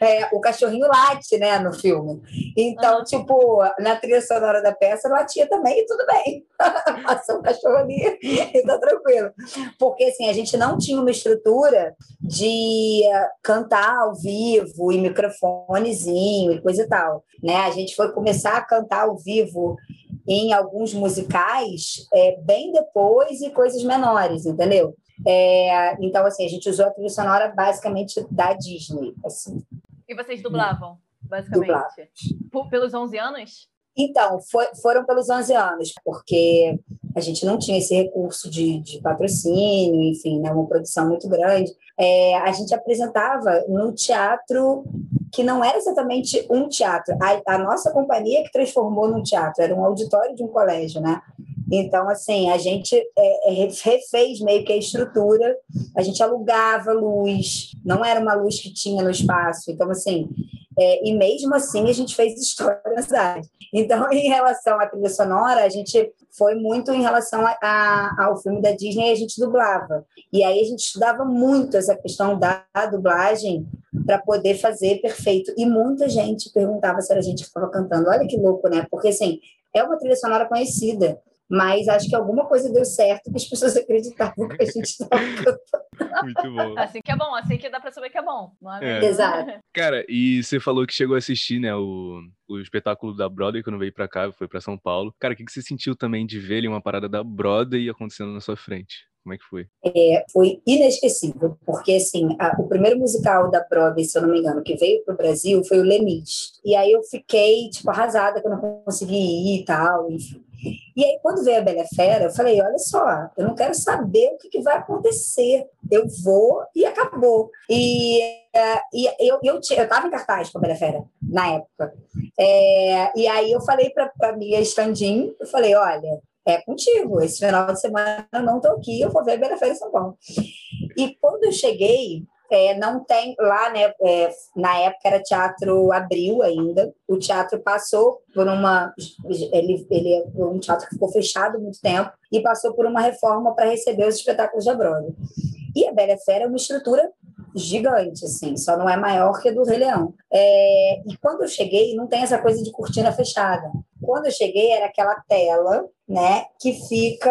é, o cachorrinho late, né, no filme. Então, uhum. tipo, na trilha sonora da peça, latia também, e tudo bem. Passou o cachorro ali e tá tranquilo. Porque, assim, a gente não tinha uma estrutura de cantar ao vivo e microfonezinho e coisa e tal, né? A gente foi começar a cantar ao vivo em alguns musicais é, bem depois e coisas menores, entendeu? É, então, assim, a gente usou a trilha sonora basicamente da Disney. Assim. E vocês dublavam, basicamente? Dublava. Pelos 11 anos? Então, foi, foram pelos 11 anos, porque a gente não tinha esse recurso de, de patrocínio, enfim, né, uma produção muito grande. É, a gente apresentava no teatro que não era exatamente um teatro. A, a nossa companhia que transformou num teatro, era um auditório de um colégio, né? Então, assim, a gente é, é, refez meio que a estrutura, a gente alugava luz, não era uma luz que tinha no espaço. Então, assim, é, e mesmo assim a gente fez história na cidade. Então, em relação à trilha sonora, a gente foi muito em relação a, a, ao filme da Disney, a gente dublava. E aí a gente estudava muito essa questão da dublagem para poder fazer perfeito. E muita gente perguntava se era a gente que estava cantando. Olha que louco, né? Porque, assim, é uma trilha sonora conhecida mas acho que alguma coisa deu certo que as pessoas acreditavam que a gente estava cantando. Muito bom. Assim que é bom, assim que dá para saber que é bom. É é. Exato. Cara, e você falou que chegou a assistir, né, o, o espetáculo da Broadway quando veio para cá, foi para São Paulo. Cara, o que, que você sentiu também de ver ali uma parada da Broadway acontecendo na sua frente? Como é que foi? É, foi inesquecível, porque assim, a, o primeiro musical da Broadway, se eu não me engano, que veio para o Brasil foi o Lemis. E aí eu fiquei, tipo, arrasada que eu não consegui ir e tal, enfim. E aí, quando veio a Bela Fera, eu falei: olha só, eu não quero saber o que, que vai acontecer. Eu vou e acabou. E, uh, e eu eu estava em cartaz com a Bela Fera na época. É, e aí eu falei para a minha stand-in, eu falei: olha, é contigo. Esse final de semana eu não estou aqui, eu vou ver a Bela Fera em São Paulo. E quando eu cheguei, é, não tem lá, né? É, na época era Teatro Abril ainda. O teatro passou por uma. Ele, ele é um teatro que ficou fechado muito tempo e passou por uma reforma para receber os espetáculos da Broadway. E a Bela Fera é uma estrutura gigante, assim, só não é maior que a do Rei Leão. É, e quando eu cheguei, não tem essa coisa de cortina fechada. Quando eu cheguei, era aquela tela, né, que fica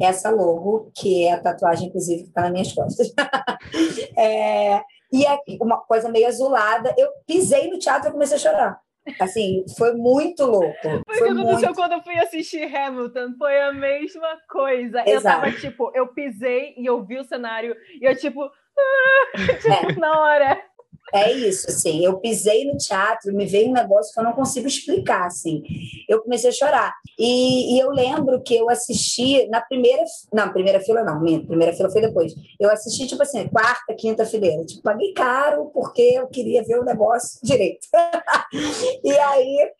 essa logo, que é a tatuagem, inclusive, que está nas minhas costas. é, e é uma coisa meio azulada. Eu pisei no teatro e comecei a chorar. Assim, foi muito louco. Foi, foi o que aconteceu muito... quando eu fui assistir Hamilton. Foi a mesma coisa. Exato. Eu tava, tipo, eu pisei e eu vi o cenário e eu, tipo, tipo, na hora. É isso, assim, eu pisei no teatro, me veio um negócio que eu não consigo explicar, assim. Eu comecei a chorar. E, e eu lembro que eu assisti na primeira, não, primeira fila não, minha primeira fila foi depois. Eu assisti, tipo assim, quarta, quinta fileira. Tipo, paguei caro porque eu queria ver o negócio direito. e aí,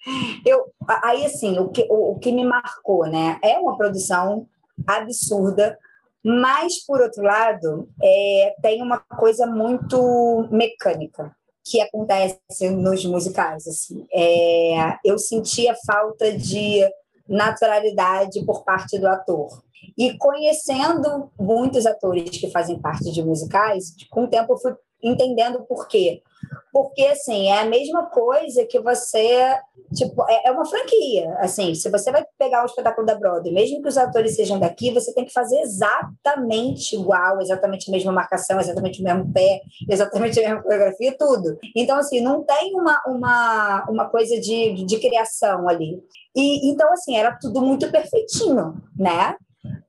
eu, aí assim, o que, o, o que me marcou, né, é uma produção absurda, mas, por outro lado, é, tem uma coisa muito mecânica que acontece nos musicais. Assim. É, eu sentia falta de naturalidade por parte do ator. E conhecendo muitos atores que fazem parte de musicais, com o tempo eu fui entendendo por quê. Porque, assim, é a mesma coisa que você. Tipo, é, é uma franquia. Assim, se você vai pegar o espetáculo da Broadway, mesmo que os atores sejam daqui, você tem que fazer exatamente igual, exatamente a mesma marcação, exatamente o mesmo pé, exatamente a mesma coreografia, tudo. Então, assim, não tem uma, uma, uma coisa de, de criação ali. E, então, assim, era tudo muito perfeitinho, né?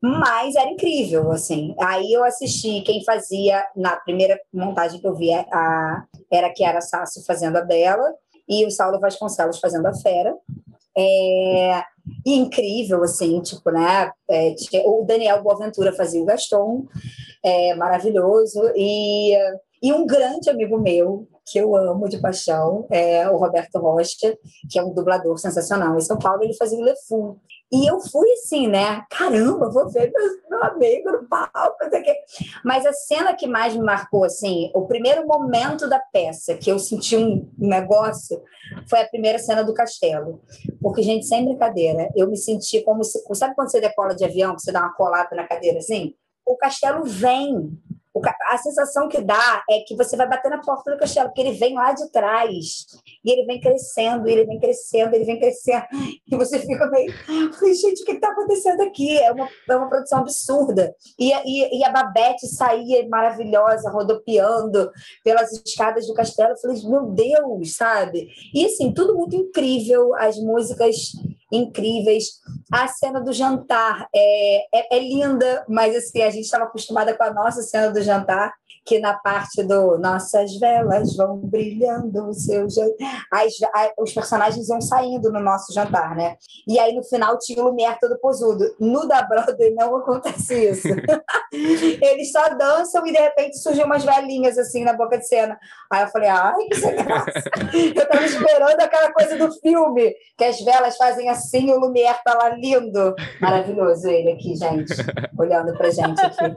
Mas era incrível, assim. Aí eu assisti quem fazia, na primeira montagem que eu vi, a, era que era Sasso fazendo a Bela e o Saulo Vasconcelos fazendo a Fera. É, incrível, assim, tipo, né? É, o Daniel Boaventura fazia o Gaston, é, maravilhoso. E, e um grande amigo meu, que eu amo de paixão, é o Roberto Rocha, que é um dublador sensacional. Em São Paulo, ele fazia o Lefou. E eu fui assim, né? Caramba, vou ver meu, meu amigo no palco. Mas a cena que mais me marcou, assim, o primeiro momento da peça que eu senti um negócio foi a primeira cena do castelo. Porque, gente, sem brincadeira, eu me senti como se. Sabe quando você decola de avião, que você dá uma colada na cadeira assim? O castelo vem a sensação que dá é que você vai bater na porta do castelo, porque ele vem lá de trás, e ele vem crescendo, ele vem crescendo, ele vem crescendo, e você fica meio, gente, o que está acontecendo aqui? É uma, é uma produção absurda. E, e, e a Babette saía maravilhosa, rodopiando pelas escadas do castelo. Eu falei, meu Deus, sabe? E assim, tudo muito incrível, as músicas incríveis. A cena do jantar é, é, é linda, mas assim, a gente estava acostumada com a nossa cena do jantar, que na parte do nossas velas vão brilhando seu as, os personagens vão saindo no nosso jantar, né? E aí no final tinha o Lumière todo posudo. No da Broadway não acontece isso. Eles só dançam e de repente surgem umas velhinhas assim na boca de cena. Aí eu falei, ai, que sem graça. eu tava esperando aquela coisa do filme, que as velas fazem assim, o Lumière tá lá lindo. Maravilhoso ele aqui, gente, olhando pra gente aqui.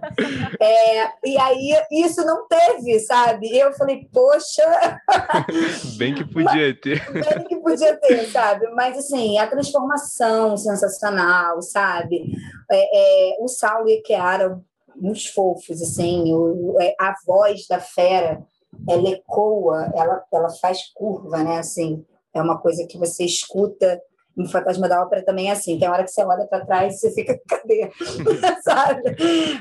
É, e aí isso não teve, sabe? Eu falei, poxa. Bem que podia ter. Bem que podia ter, sabe? Mas, assim, a transformação sensacional, sabe? É, é, o Saulo e a Chiara, uns fofos, assim, o, é, a voz da fera, ela ecoa, ela, ela faz curva, né? Assim, é uma coisa que você escuta no Fantasma da Ópera também é assim, tem hora que você olha para trás e você fica, cadê? Sabe?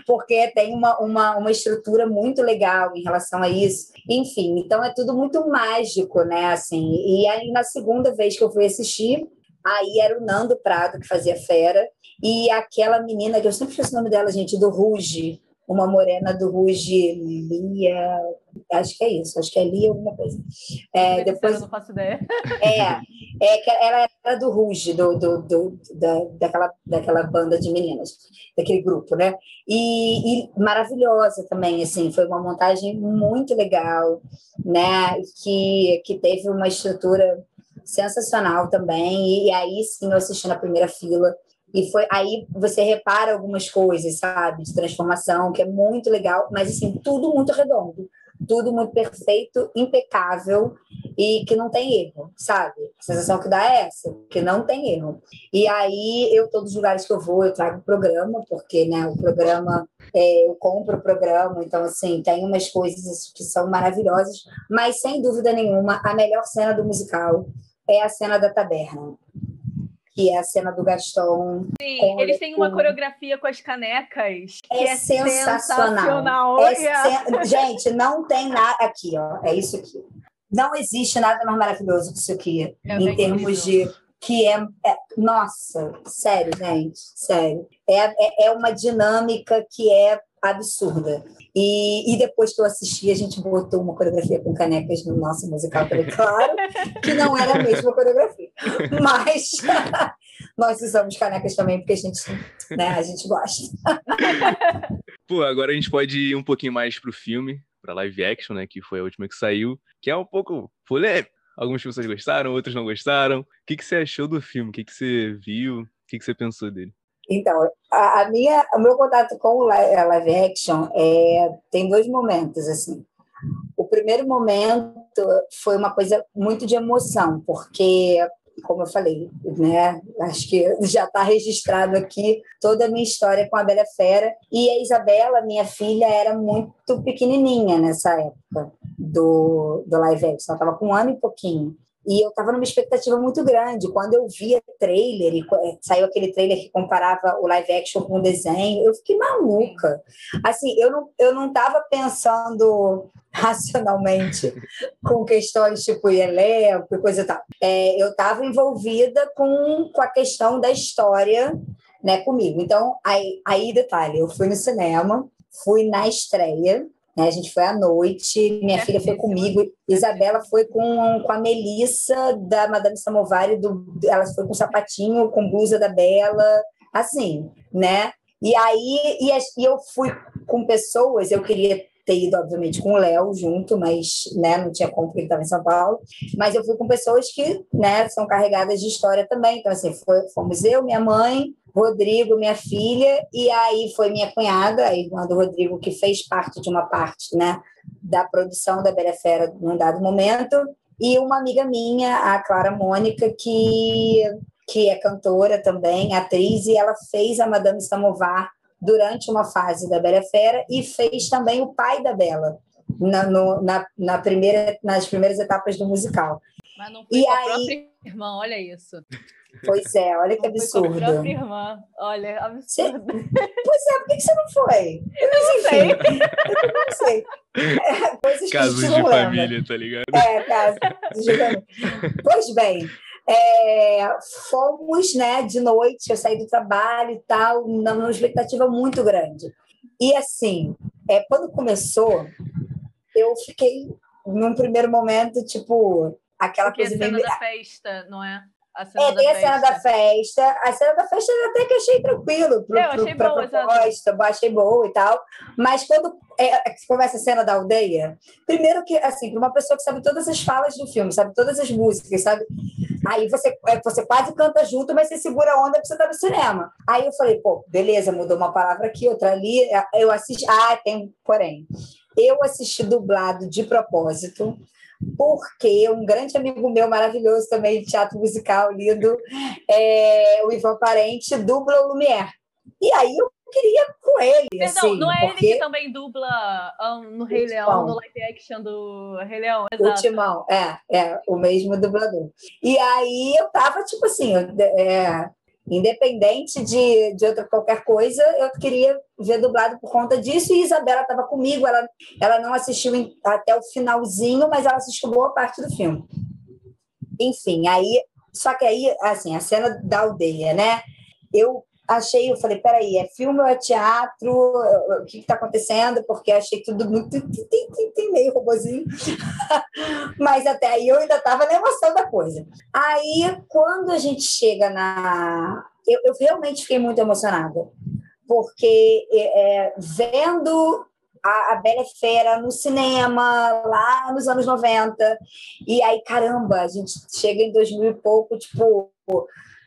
Porque tem uma, uma, uma estrutura muito legal em relação a isso. Enfim, então é tudo muito mágico, né? Assim, e aí na segunda vez que eu fui assistir, aí era o Nando Prado que fazia Fera, e aquela menina, que eu sempre esqueço o nome dela, gente, do Ruge, uma morena do Ruge, Lia, acho que é isso, acho que é Lia alguma coisa. É, depois não faço ideia. É, é que ela era do Ruge, do, do, do, da, daquela, daquela banda de meninas, daquele grupo, né? E, e, maravilhosa também, assim, foi uma montagem muito legal, né? Que, que teve uma estrutura sensacional também, e aí sim eu assisti na primeira fila, e foi aí você repara algumas coisas, sabe, de transformação, que é muito legal, mas assim, tudo muito redondo. tudo muito perfeito, impecável e que não tem erro, sabe? A sensação que dá é essa, que não tem erro. E aí, eu, todos os lugares que eu vou, eu trago o programa, porque né, o programa, é, eu compro o programa, então, assim, tem umas coisas que são maravilhosas, mas, sem dúvida nenhuma, a melhor cena do musical é a cena da taberna que é a cena do Gaston. Sim, eles têm uma coreografia com as canecas que é, é sensacional. É sen... Gente, não tem nada aqui, ó. É isso aqui. Não existe nada mais maravilhoso que isso aqui, Eu em termos de que é, é, nossa, sério, gente, sério. É, é, é uma dinâmica que é absurda. E, e depois que eu assisti, a gente botou uma coreografia com canecas no nosso musical, falei, claro que não era a mesma coreografia. Mas nós usamos canecas também, porque a gente, né, a gente gosta. Pô, agora a gente pode ir um pouquinho mais pro filme, pra live action, né, que foi a última que saiu, que é um pouco polêmico. Algumas pessoas gostaram, outras não gostaram. O que, que você achou do filme? O que, que você viu? O que, que você pensou dele? Então, a, a, minha, o meu contato com o live action é, tem dois momentos, assim. O primeiro momento foi uma coisa muito de emoção, porque, como eu falei, né, acho que já está registrado aqui toda a minha história com a Bela Fera. E a Isabela, minha filha, era muito pequenininha nessa época do, do live action. Ela estava com um ano e pouquinho. E eu estava numa expectativa muito grande. Quando eu via trailer, e eh, saiu aquele trailer que comparava o live action com o desenho, eu fiquei maluca. Assim, eu não eu não estava pensando racionalmente com questões tipo elenco e coisa e tal. É, eu estava envolvida com, com a questão da história né, comigo. Então, aí, aí, detalhe, eu fui no cinema, fui na estreia, né? A gente foi à noite, minha é filha foi comigo, Isabela foi com, com a Melissa da Madame Samovari, do, ela foi com sapatinho, com blusa da Bela, assim, né? E aí e, e eu fui com pessoas, eu queria ter ido, obviamente, com o Léo junto, mas né, não tinha como porque ele estava em São Paulo. Mas eu fui com pessoas que né, são carregadas de história também. Então, assim, foi, fomos eu, minha mãe, Rodrigo, minha filha, e aí foi minha cunhada, a irmã do Rodrigo, que fez parte de uma parte né, da produção da Bela Fera num dado momento, e uma amiga minha, a Clara Mônica, que, que é cantora também, atriz, e ela fez a Madame Samovar durante uma fase da Bela Fera e fez também o pai da Bela na, no, na, na primeira, nas primeiras etapas do musical. Mas não foi e a aí... própria irmã, olha isso. Pois é, olha que absurdo. Foi com a própria irmã. Olha, absurdo. Pois é, por que você não foi? Eu não sei. Eu não sei. É, coisas Casos de família, tá ligado? É, casos de família. Pois bem, é, fomos né, de noite, eu saí do trabalho e tal, numa expectativa muito grande. E assim, é, quando começou, eu fiquei, num primeiro momento, tipo, aquela Porque coisa meio. da festa, não é? A cena é, tem a cena da festa. A cena da festa eu até que achei tranquilo pro, eu achei pro, boa, proposta, achei boa e tal. Mas quando é, é começa a cena da aldeia, primeiro que, assim, para uma pessoa que sabe todas as falas do filme, sabe todas as músicas, sabe? Aí você, é, você quase canta junto, mas você segura a onda porque você está no cinema. Aí eu falei, pô, beleza, mudou uma palavra aqui, outra ali. Eu assisti. Ah, tem porém. Eu assisti dublado de propósito porque um grande amigo meu, maravilhoso também de teatro musical, lindo, é, o Ivan Parente, dubla o Lumière. E aí eu queria com ele. Perdão, assim, não é porque... ele que também dubla um, no Rei Leão, no live action do Rei Leão, exato. O Timão, é, é, o mesmo dublador. E aí eu tava, tipo assim, é, Independente de, de outra qualquer coisa, eu queria ver dublado por conta disso. E Isabela estava comigo, ela, ela não assistiu até o finalzinho, mas ela assistiu boa parte do filme. Enfim, aí. Só que aí, assim, a cena da aldeia, né? Eu achei, eu falei, peraí, é filme ou é teatro? O que está acontecendo? Porque achei tudo muito tem, tem, tem meio robozinho. Mas até aí eu ainda estava na emoção da coisa. Aí, quando a gente chega na. Eu, eu realmente fiquei muito emocionada, porque é, vendo a, a Bela Fera no cinema, lá nos anos 90, e aí, caramba, a gente chega em 2000 e pouco, tipo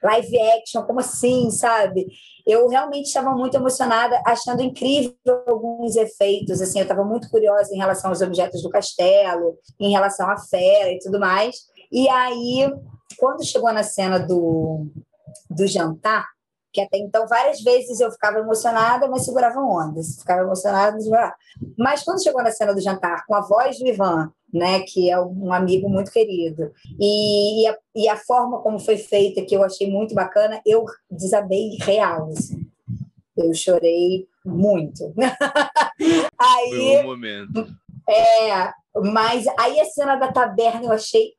live action, como assim, sabe? Eu realmente estava muito emocionada, achando incrível alguns efeitos, assim, eu estava muito curiosa em relação aos objetos do castelo, em relação à fera e tudo mais. E aí, quando chegou na cena do, do jantar, que até então várias vezes eu ficava emocionada, mas segurava ondas, ficava emocionada, mas segurava. Mas quando chegou na cena do jantar, com a voz do Ivan, né, que é um amigo muito querido, e, e, a, e a forma como foi feita, que eu achei muito bacana, eu desabei real, assim. Eu chorei muito. aí, foi um momento. É, mas aí a cena da taberna eu achei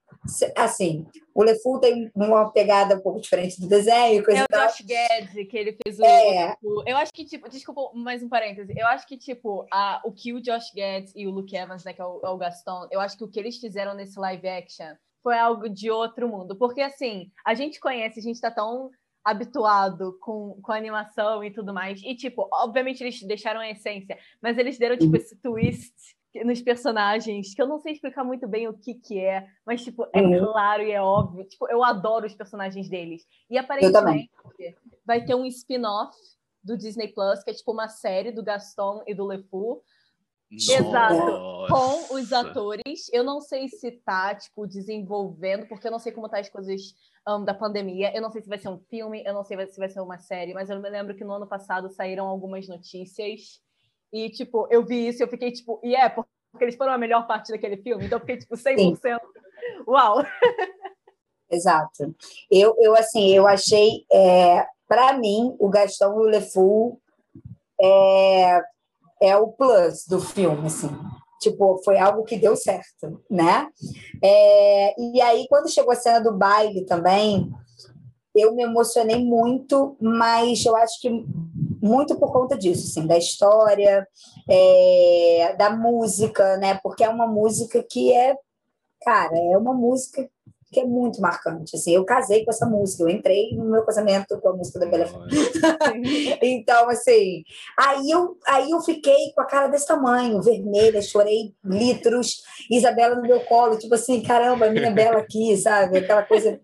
assim, o LeFou tem uma pegada um pouco diferente do desenho. Coisa é o Josh Gad, que ele fez o, é. o, Eu acho que, tipo, desculpa, mais um parêntese. Eu acho que, tipo, a, o que o Josh Gad e o Luke Evans, né, que é o, é o Gaston, eu acho que o que eles fizeram nesse live action foi algo de outro mundo. Porque, assim, a gente conhece, a gente tá tão habituado com, com a animação e tudo mais. E, tipo, obviamente eles deixaram a essência, mas eles deram, tipo, esse twist nos personagens, que eu não sei explicar muito bem o que que é, mas, tipo, é uhum. claro e é óbvio. Tipo, eu adoro os personagens deles. E aparentemente vai ter um spin-off do Disney Plus, que é tipo uma série do Gaston e do LeFou. Exato, com os atores. Eu não sei se tá, tipo, desenvolvendo, porque eu não sei como tá as coisas um, da pandemia. Eu não sei se vai ser um filme, eu não sei se vai ser uma série, mas eu me lembro que no ano passado saíram algumas notícias e, tipo, eu vi isso e eu fiquei, tipo, e é, porque eles foram a melhor parte daquele filme. Então, eu fiquei, tipo, 100%. Sim. Uau! Exato. Eu, eu, assim, eu achei, é, para mim, o Gastão e o LeFou é, é o plus do filme, assim. Tipo, foi algo que deu certo, né? É, e aí, quando chegou a cena do baile também, eu me emocionei muito, mas eu acho que muito por conta disso, assim, da história, é, da música, né? Porque é uma música que é, cara, é uma música que é muito marcante. Assim, eu casei com essa música, eu entrei no meu casamento com a música da Bela Então, assim, aí eu, aí eu fiquei com a cara desse tamanho, vermelha, chorei litros, Isabela no meu colo, tipo assim, caramba, a minha Bela aqui, sabe? Aquela coisa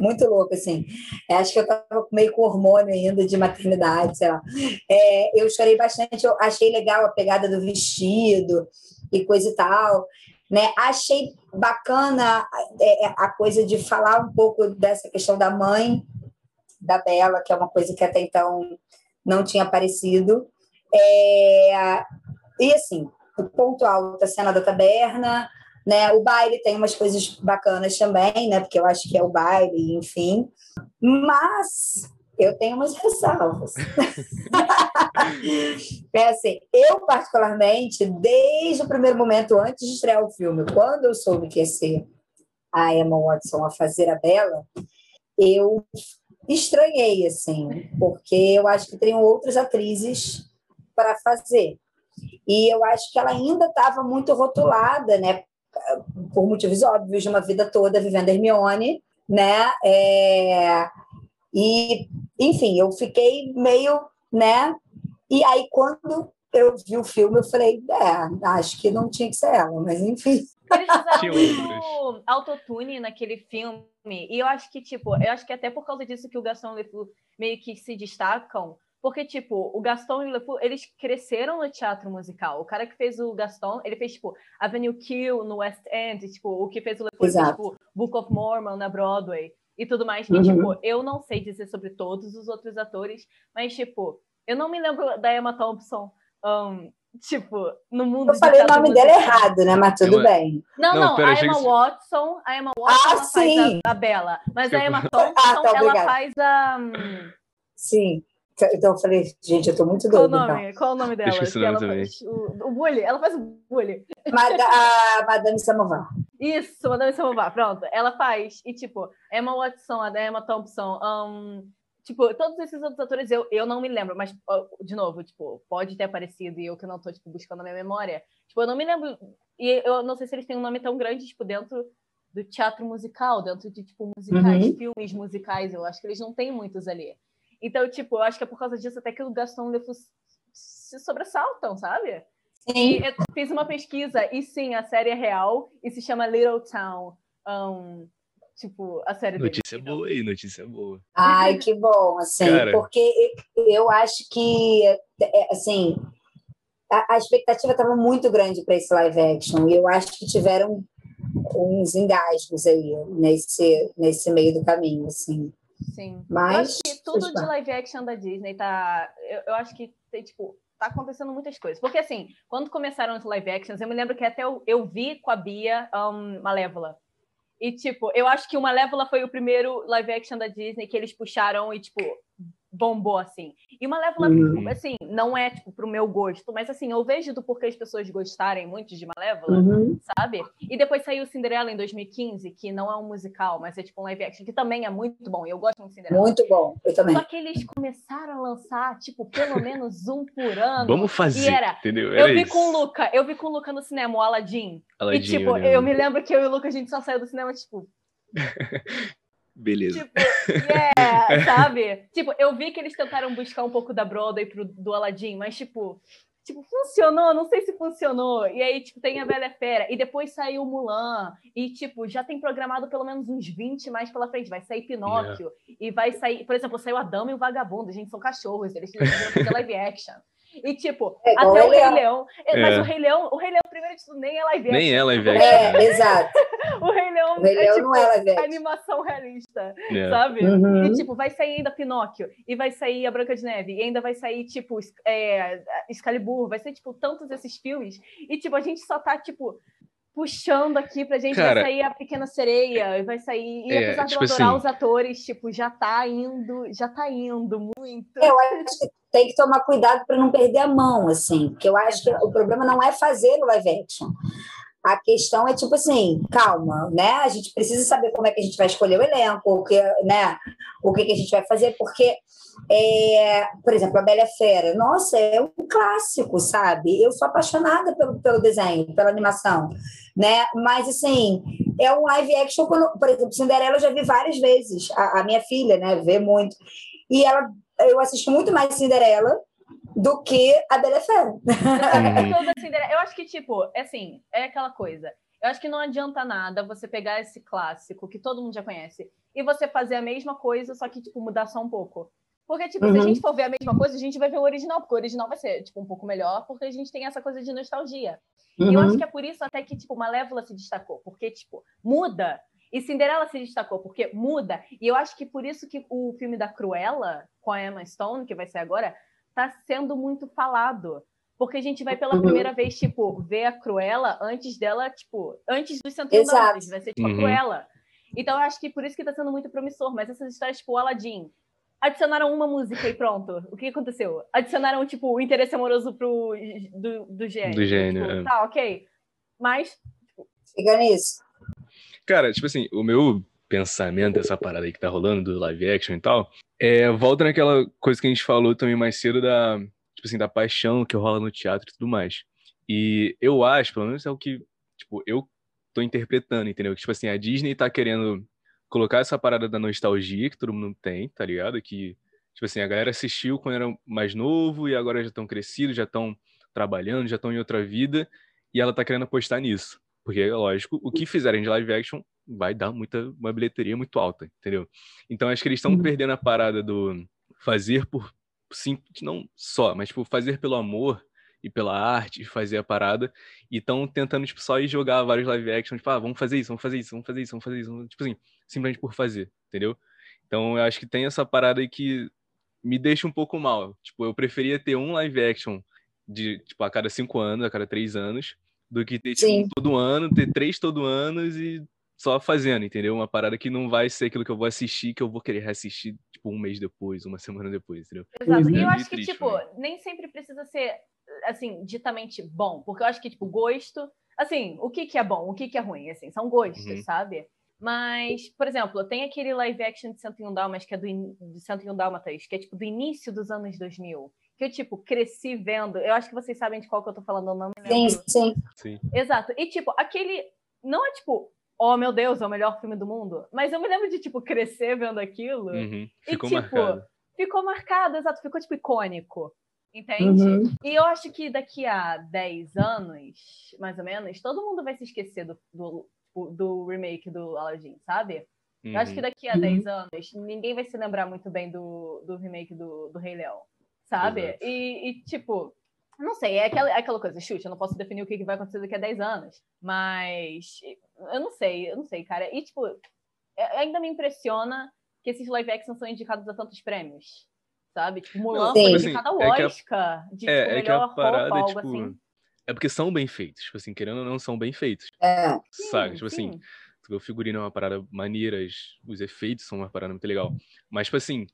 muito louco, assim. É, acho que eu estava meio com hormônio ainda de maternidade, sei lá. É, eu chorei bastante, eu achei legal a pegada do vestido e coisa e tal. Né? Achei bacana é, é, a coisa de falar um pouco dessa questão da mãe da Bela, que é uma coisa que até então não tinha aparecido. É, e assim, o ponto alto, a cena da taberna, né? O baile tem umas coisas bacanas também, né? Porque eu acho que é o baile, enfim. Mas eu tenho umas ressalvas. é assim, eu particularmente, desde o primeiro momento, antes de estrear o filme, quando eu soube que ia ser a Emma Watson a fazer a Bela, eu estranhei, assim, porque eu acho que teriam outras atrizes para fazer. E eu acho que ela ainda estava muito rotulada, né? Por motivos óbvios, de uma vida toda vivendo Hermione, né? É, e, enfim, eu fiquei meio, né? E aí, quando eu vi o filme, eu falei, é, acho que não tinha que ser ela, mas enfim. Eles usaram autotune naquele filme, e eu acho que, tipo, eu acho que até por causa disso que o Gaston Lefou meio que se destacam, porque, tipo, o Gaston e o LeFou, eles cresceram no teatro musical. O cara que fez o Gaston, ele fez, tipo, Avenue Q no West End, tipo, o que fez o LeFou, fez, tipo, Book of Mormon na Broadway e tudo mais. E, uhum. tipo, eu não sei dizer sobre todos os outros atores, mas, tipo, eu não me lembro da Emma Thompson, um, tipo, no mundo Eu falei o nome musical. dela errado, né? Mas tudo bem. Não, não, não a Emma Watson, a Emma Watson ah, faz a, a Bela, mas a Emma Thompson, ah, tá, ela faz a... Um... Sim. Então eu falei, gente, eu tô muito doida. Qual o nome? Então. Qual o nome dela? Esqueci o nome também. Faz, o, o bully, ela faz o bully. Mada, a Madame Samovar. Isso, Madame Samovar, pronto. Ela faz. E, tipo, Emma Watson, a Emma Thompson, um, tipo, todos esses outros atores eu, eu não me lembro, mas, de novo, tipo, pode ter aparecido e eu que não tô, tipo, buscando na minha memória. Tipo, eu não me lembro. E eu não sei se eles têm um nome tão grande, tipo, dentro do teatro musical, dentro de, tipo, musicais, uhum. filmes musicais. Eu acho que eles não têm muitos ali. Então, tipo, eu acho que é por causa disso até que o Gaston Lefou se sobressaltam, sabe? Sim. E eu fiz uma pesquisa, e sim, a série é real, e se chama Little Town. Um, tipo, a série Notícia dele. boa aí, notícia boa. Ai, que bom, assim, Cara. porque eu acho que, é, assim, a, a expectativa estava muito grande para esse live action e eu acho que tiveram uns engasgos aí nesse, nesse meio do caminho, assim. Sim. Mas eu acho que tudo de live action da Disney tá. Eu, eu acho que tem, tipo, tá acontecendo muitas coisas. Porque, assim, quando começaram os live actions, eu me lembro que até eu, eu vi com a Bia um, Malévola. E, tipo, eu acho que o Malévola foi o primeiro live action da Disney que eles puxaram e, tipo, bombou, assim. E Malévola, Uhum. assim, não é, tipo, pro meu gosto, mas, assim, eu vejo do porquê as pessoas gostarem muito de Malévola Uhum. sabe? E depois saiu Cinderela em 2015, que não é um musical, mas é tipo um live action, que também é muito bom. E eu gosto muito de Cinderela. Muito bom, eu também. Só que eles começaram a lançar, tipo, pelo menos um por ano. Vamos fazer, E era- entendeu? Eu Era vi isso. com o Luca, eu vi com o Luca no cinema, o Aladdin. Aladdin, e, tipo, lembro. eu, me lembro que eu e o Luca, a gente só saiu do cinema, tipo, Beleza. tipo, yeah, sabe? Tipo, eu vi que eles tentaram buscar um pouco da Broadway pro, do Aladdin, mas, tipo, tipo, funcionou, não sei se funcionou. E aí, tipo, tem a Bela Fera. E depois saiu Mulan. E, tipo, já tem programado pelo menos uns 20 mais pela frente. Vai sair Pinóquio. E vai sair, por exemplo, saiu a Dama e o Vagabundo. Gente, são cachorros. Eles resolveram fazer live action. E, tipo, É até o Rei Leão. Leão. é, Mas É. o Rei Leão, o Rei Leão, primeiro de tudo, nem é live action. Nem é live action. É, né? exato. O Rei Leão, O Rei é, Leão tipo, não é live action. animação realista É. sabe? Uhum. E, tipo, vai sair ainda Pinóquio, e vai sair a Branca de Neve, e ainda vai sair, tipo, é, Excalibur, vai ser, tipo, tantos esses filmes, e, tipo, a gente só tá, tipo, puxando aqui pra gente, Cara- vai sair a Pequena Sereia, e vai sair, e É, apesar tipo de eu adorar assim- os atores, tipo, já tá indo, já tá indo muito. Eu acho que tem que tomar cuidado para não perder a mão, assim, porque eu acho que o problema não é fazer o live action. A questão é tipo assim, calma, né? A gente precisa saber como é que a gente vai escolher o elenco, o que, né? O que, que a gente vai fazer, porque, é, por exemplo, a Bela Fera, nossa, é um clássico, sabe? Eu sou apaixonada pelo, pelo desenho, pela animação, né? Mas assim, é um live action, quando, por exemplo, Cinderela eu já vi várias vezes. A, a minha filha, né, vê muito. E ela, eu assisto muito mais Cinderela do que a Bela Fera. Uhum. Da Cinderela- eu acho que, tipo, é assim, é aquela coisa. Eu acho que não adianta nada você pegar esse clássico que todo mundo já conhece e você fazer a mesma coisa, só que, tipo, mudar só um pouco. Porque, tipo, se a Uhum. gente for ver a mesma coisa, a gente vai ver o original, porque o original vai ser, tipo, um pouco melhor, porque a gente tem essa coisa de nostalgia. E eu Uhum. acho que é por isso até que, tipo, Malévola se destacou, porque, tipo, muda. E Cinderela se destacou, porque muda. E eu acho que por isso que o filme da Cruella, com a Emma Stone, que vai ser agora, tá sendo muito falado. Porque a gente vai pela Uhum. primeira vez, tipo, ver a Cruella antes dela, tipo, antes dos 101 Exato. Vai ser, tipo, Uhum. a Cruella. Então eu acho que por isso que tá sendo muito promissor. Mas essas histórias, tipo, o Aladdin, adicionaram uma música e pronto. O que aconteceu? Adicionaram, tipo, o interesse amoroso pro, do, do gênio. Do gênio, Tipo, é. Tá, ok. Mas Fica nisso. Cara, tipo assim, o meu pensamento dessa parada aí que tá rolando do live action e tal, é, volta naquela coisa que a gente falou também mais cedo da, tipo assim, da paixão que rola no teatro e tudo mais. E eu acho, pelo menos é o que, tipo, eu tô interpretando, entendeu? Que, tipo assim, a Disney tá querendo colocar essa parada da nostalgia que todo mundo tem, tá ligado? Que, tipo assim, a galera assistiu quando era mais novo e agora já estão crescidos, já estão trabalhando, já estão em outra vida, e ela tá querendo apostar nisso. Porque, lógico, o que fizerem de live action vai dar muita, uma bilheteria muito alta, entendeu? Então acho que eles estão Uhum. perdendo a parada do fazer por sim, não só, mas tipo, fazer pelo amor e pela arte, fazer a parada, e estão tentando tipo, só ir jogar vários live action, tipo, ah, vamos fazer isso, vamos fazer isso, vamos fazer isso, vamos fazer isso, tipo assim, simplesmente por fazer, entendeu? Então eu acho que tem essa parada aí que me deixa um pouco mal. Tipo, eu preferia ter um live action de, tipo, a cada cinco anos, a cada três anos, do que ter, tipo, Sim. um todo ano, ter três todo ano e só fazendo, entendeu? Uma parada que não vai ser aquilo que eu vou assistir, que eu vou querer reassistir, tipo, um mês depois, uma semana depois, entendeu? Exato. E eu É acho que, triste tipo, também. nem sempre precisa ser, assim, ditamente bom. Porque eu acho que, tipo, gosto. Assim, o que, que é bom, o que, que é ruim, assim, são gostos, Uhum. sabe? Mas, por exemplo, tem aquele live action de 101 Dálmatas, que é do in... de 101 Dálmatas, que é, tipo, do início dos anos 2000. Que eu, tipo, cresci vendo. Eu acho que vocês sabem de qual que eu tô falando, eu não me lembro. Sim, sim. Sim. Exato. E, tipo, aquele. Não é tipo, oh meu Deus, é o melhor filme do mundo. Mas eu me lembro de, tipo, crescer vendo aquilo. Uhum. E, Ficou tipo, marcado. Ficou marcado, exato. Ficou, tipo, icônico. Entende? Uhum. E eu acho que daqui a 10 anos, mais ou menos, todo mundo vai se esquecer do, do, do remake do Aladdin, sabe? Uhum. Eu acho que uhum. daqui a uhum. 10 anos, ninguém vai se lembrar muito bem do, do remake do, do Rei Leão, sabe? E, e, tipo, não sei, é aquela, é aquela coisa, chute, eu não posso definir o que, que vai acontecer daqui a 10 anos, mas eu não sei, eu não sei, cara. E, tipo, é, ainda me impressiona que esses live action são indicados a tantos prêmios, sabe? Tipo, Mulan foi indicado ao é Oscar de tipo, é, é melhor que a parada, roupa, algo tipo, assim. É porque são bem feitos, tipo assim, querendo ou não, são bem feitos. É. Sabe? Tipo assim, sim. assim, o figurino é uma parada maneira, os efeitos são uma parada muito legal. Mas, tipo assim,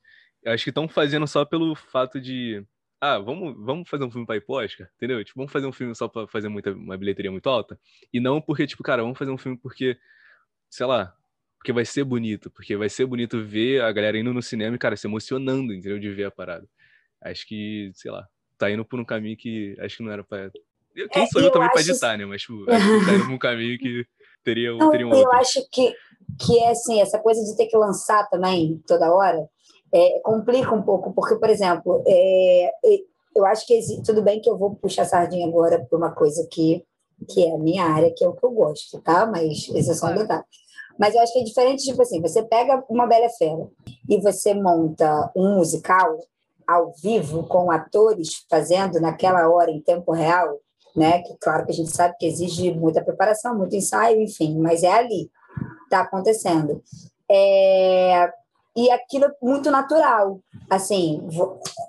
acho que estão fazendo só pelo fato de. Ah, vamos, vamos fazer um filme pra ir pro Oscar, entendeu? Tipo, vamos fazer um filme só pra fazer muita, uma bilheteria muito alta. E não porque, tipo, cara, vamos fazer um filme porque, sei lá, porque vai ser bonito, porque vai ser bonito ver a galera indo no cinema e, cara, se emocionando, entendeu? De ver a parada. Acho que, sei lá, tá indo por um caminho que acho que não era pra. Quem é, sou eu, eu também acho... pra editar, né? Mas, tipo, acho que tá indo por um caminho que teria, não, teria um Eu acho que, que é assim, essa coisa de ter que lançar também toda hora é, complica um pouco, porque, por exemplo, é, eu acho que tudo bem que eu vou puxar a sardinha agora para uma coisa que, que é a minha área, que é o que eu gosto, tá? Mas esse é só um detalhe. Mas eu acho que é diferente, tipo assim, você pega uma Bela Fera e você monta um musical ao vivo com atores fazendo naquela hora em tempo real, né? Que claro que a gente sabe que exige muita preparação, muito ensaio, enfim, mas é ali, está acontecendo. É, e aquilo é muito natural, assim,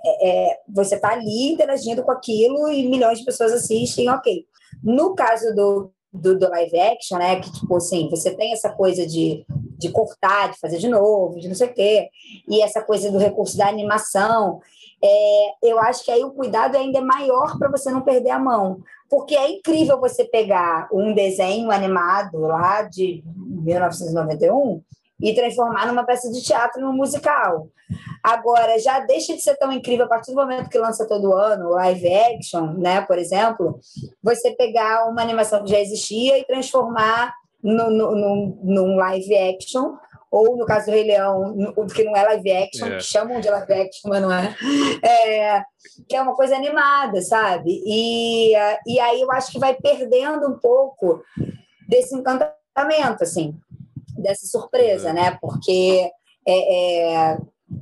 é, é você está ali interagindo com aquilo e milhões de pessoas assistem, ok. No caso do, do, do, live action, né, que tipo assim, você tem essa coisa de, de cortar, de fazer de novo, de não sei o quê, e essa coisa do recurso da animação, é, eu acho que aí o cuidado ainda é maior para você não perder a mão. Porque é incrível você pegar um desenho animado lá de 1991 e transformar numa peça de teatro num musical. Agora, já deixa de ser tão incrível a partir do momento que lança todo ano, live action, né, por exemplo, você pegar uma animação que já existia e transformar no, no, no, num live action ou no caso do Rei Leão, que não é live action, é. que chamam de live action, mas não é, é, que é uma coisa animada, sabe? E, e aí eu acho que vai perdendo um pouco desse encantamento, assim, dessa surpresa, né? Porque é, é,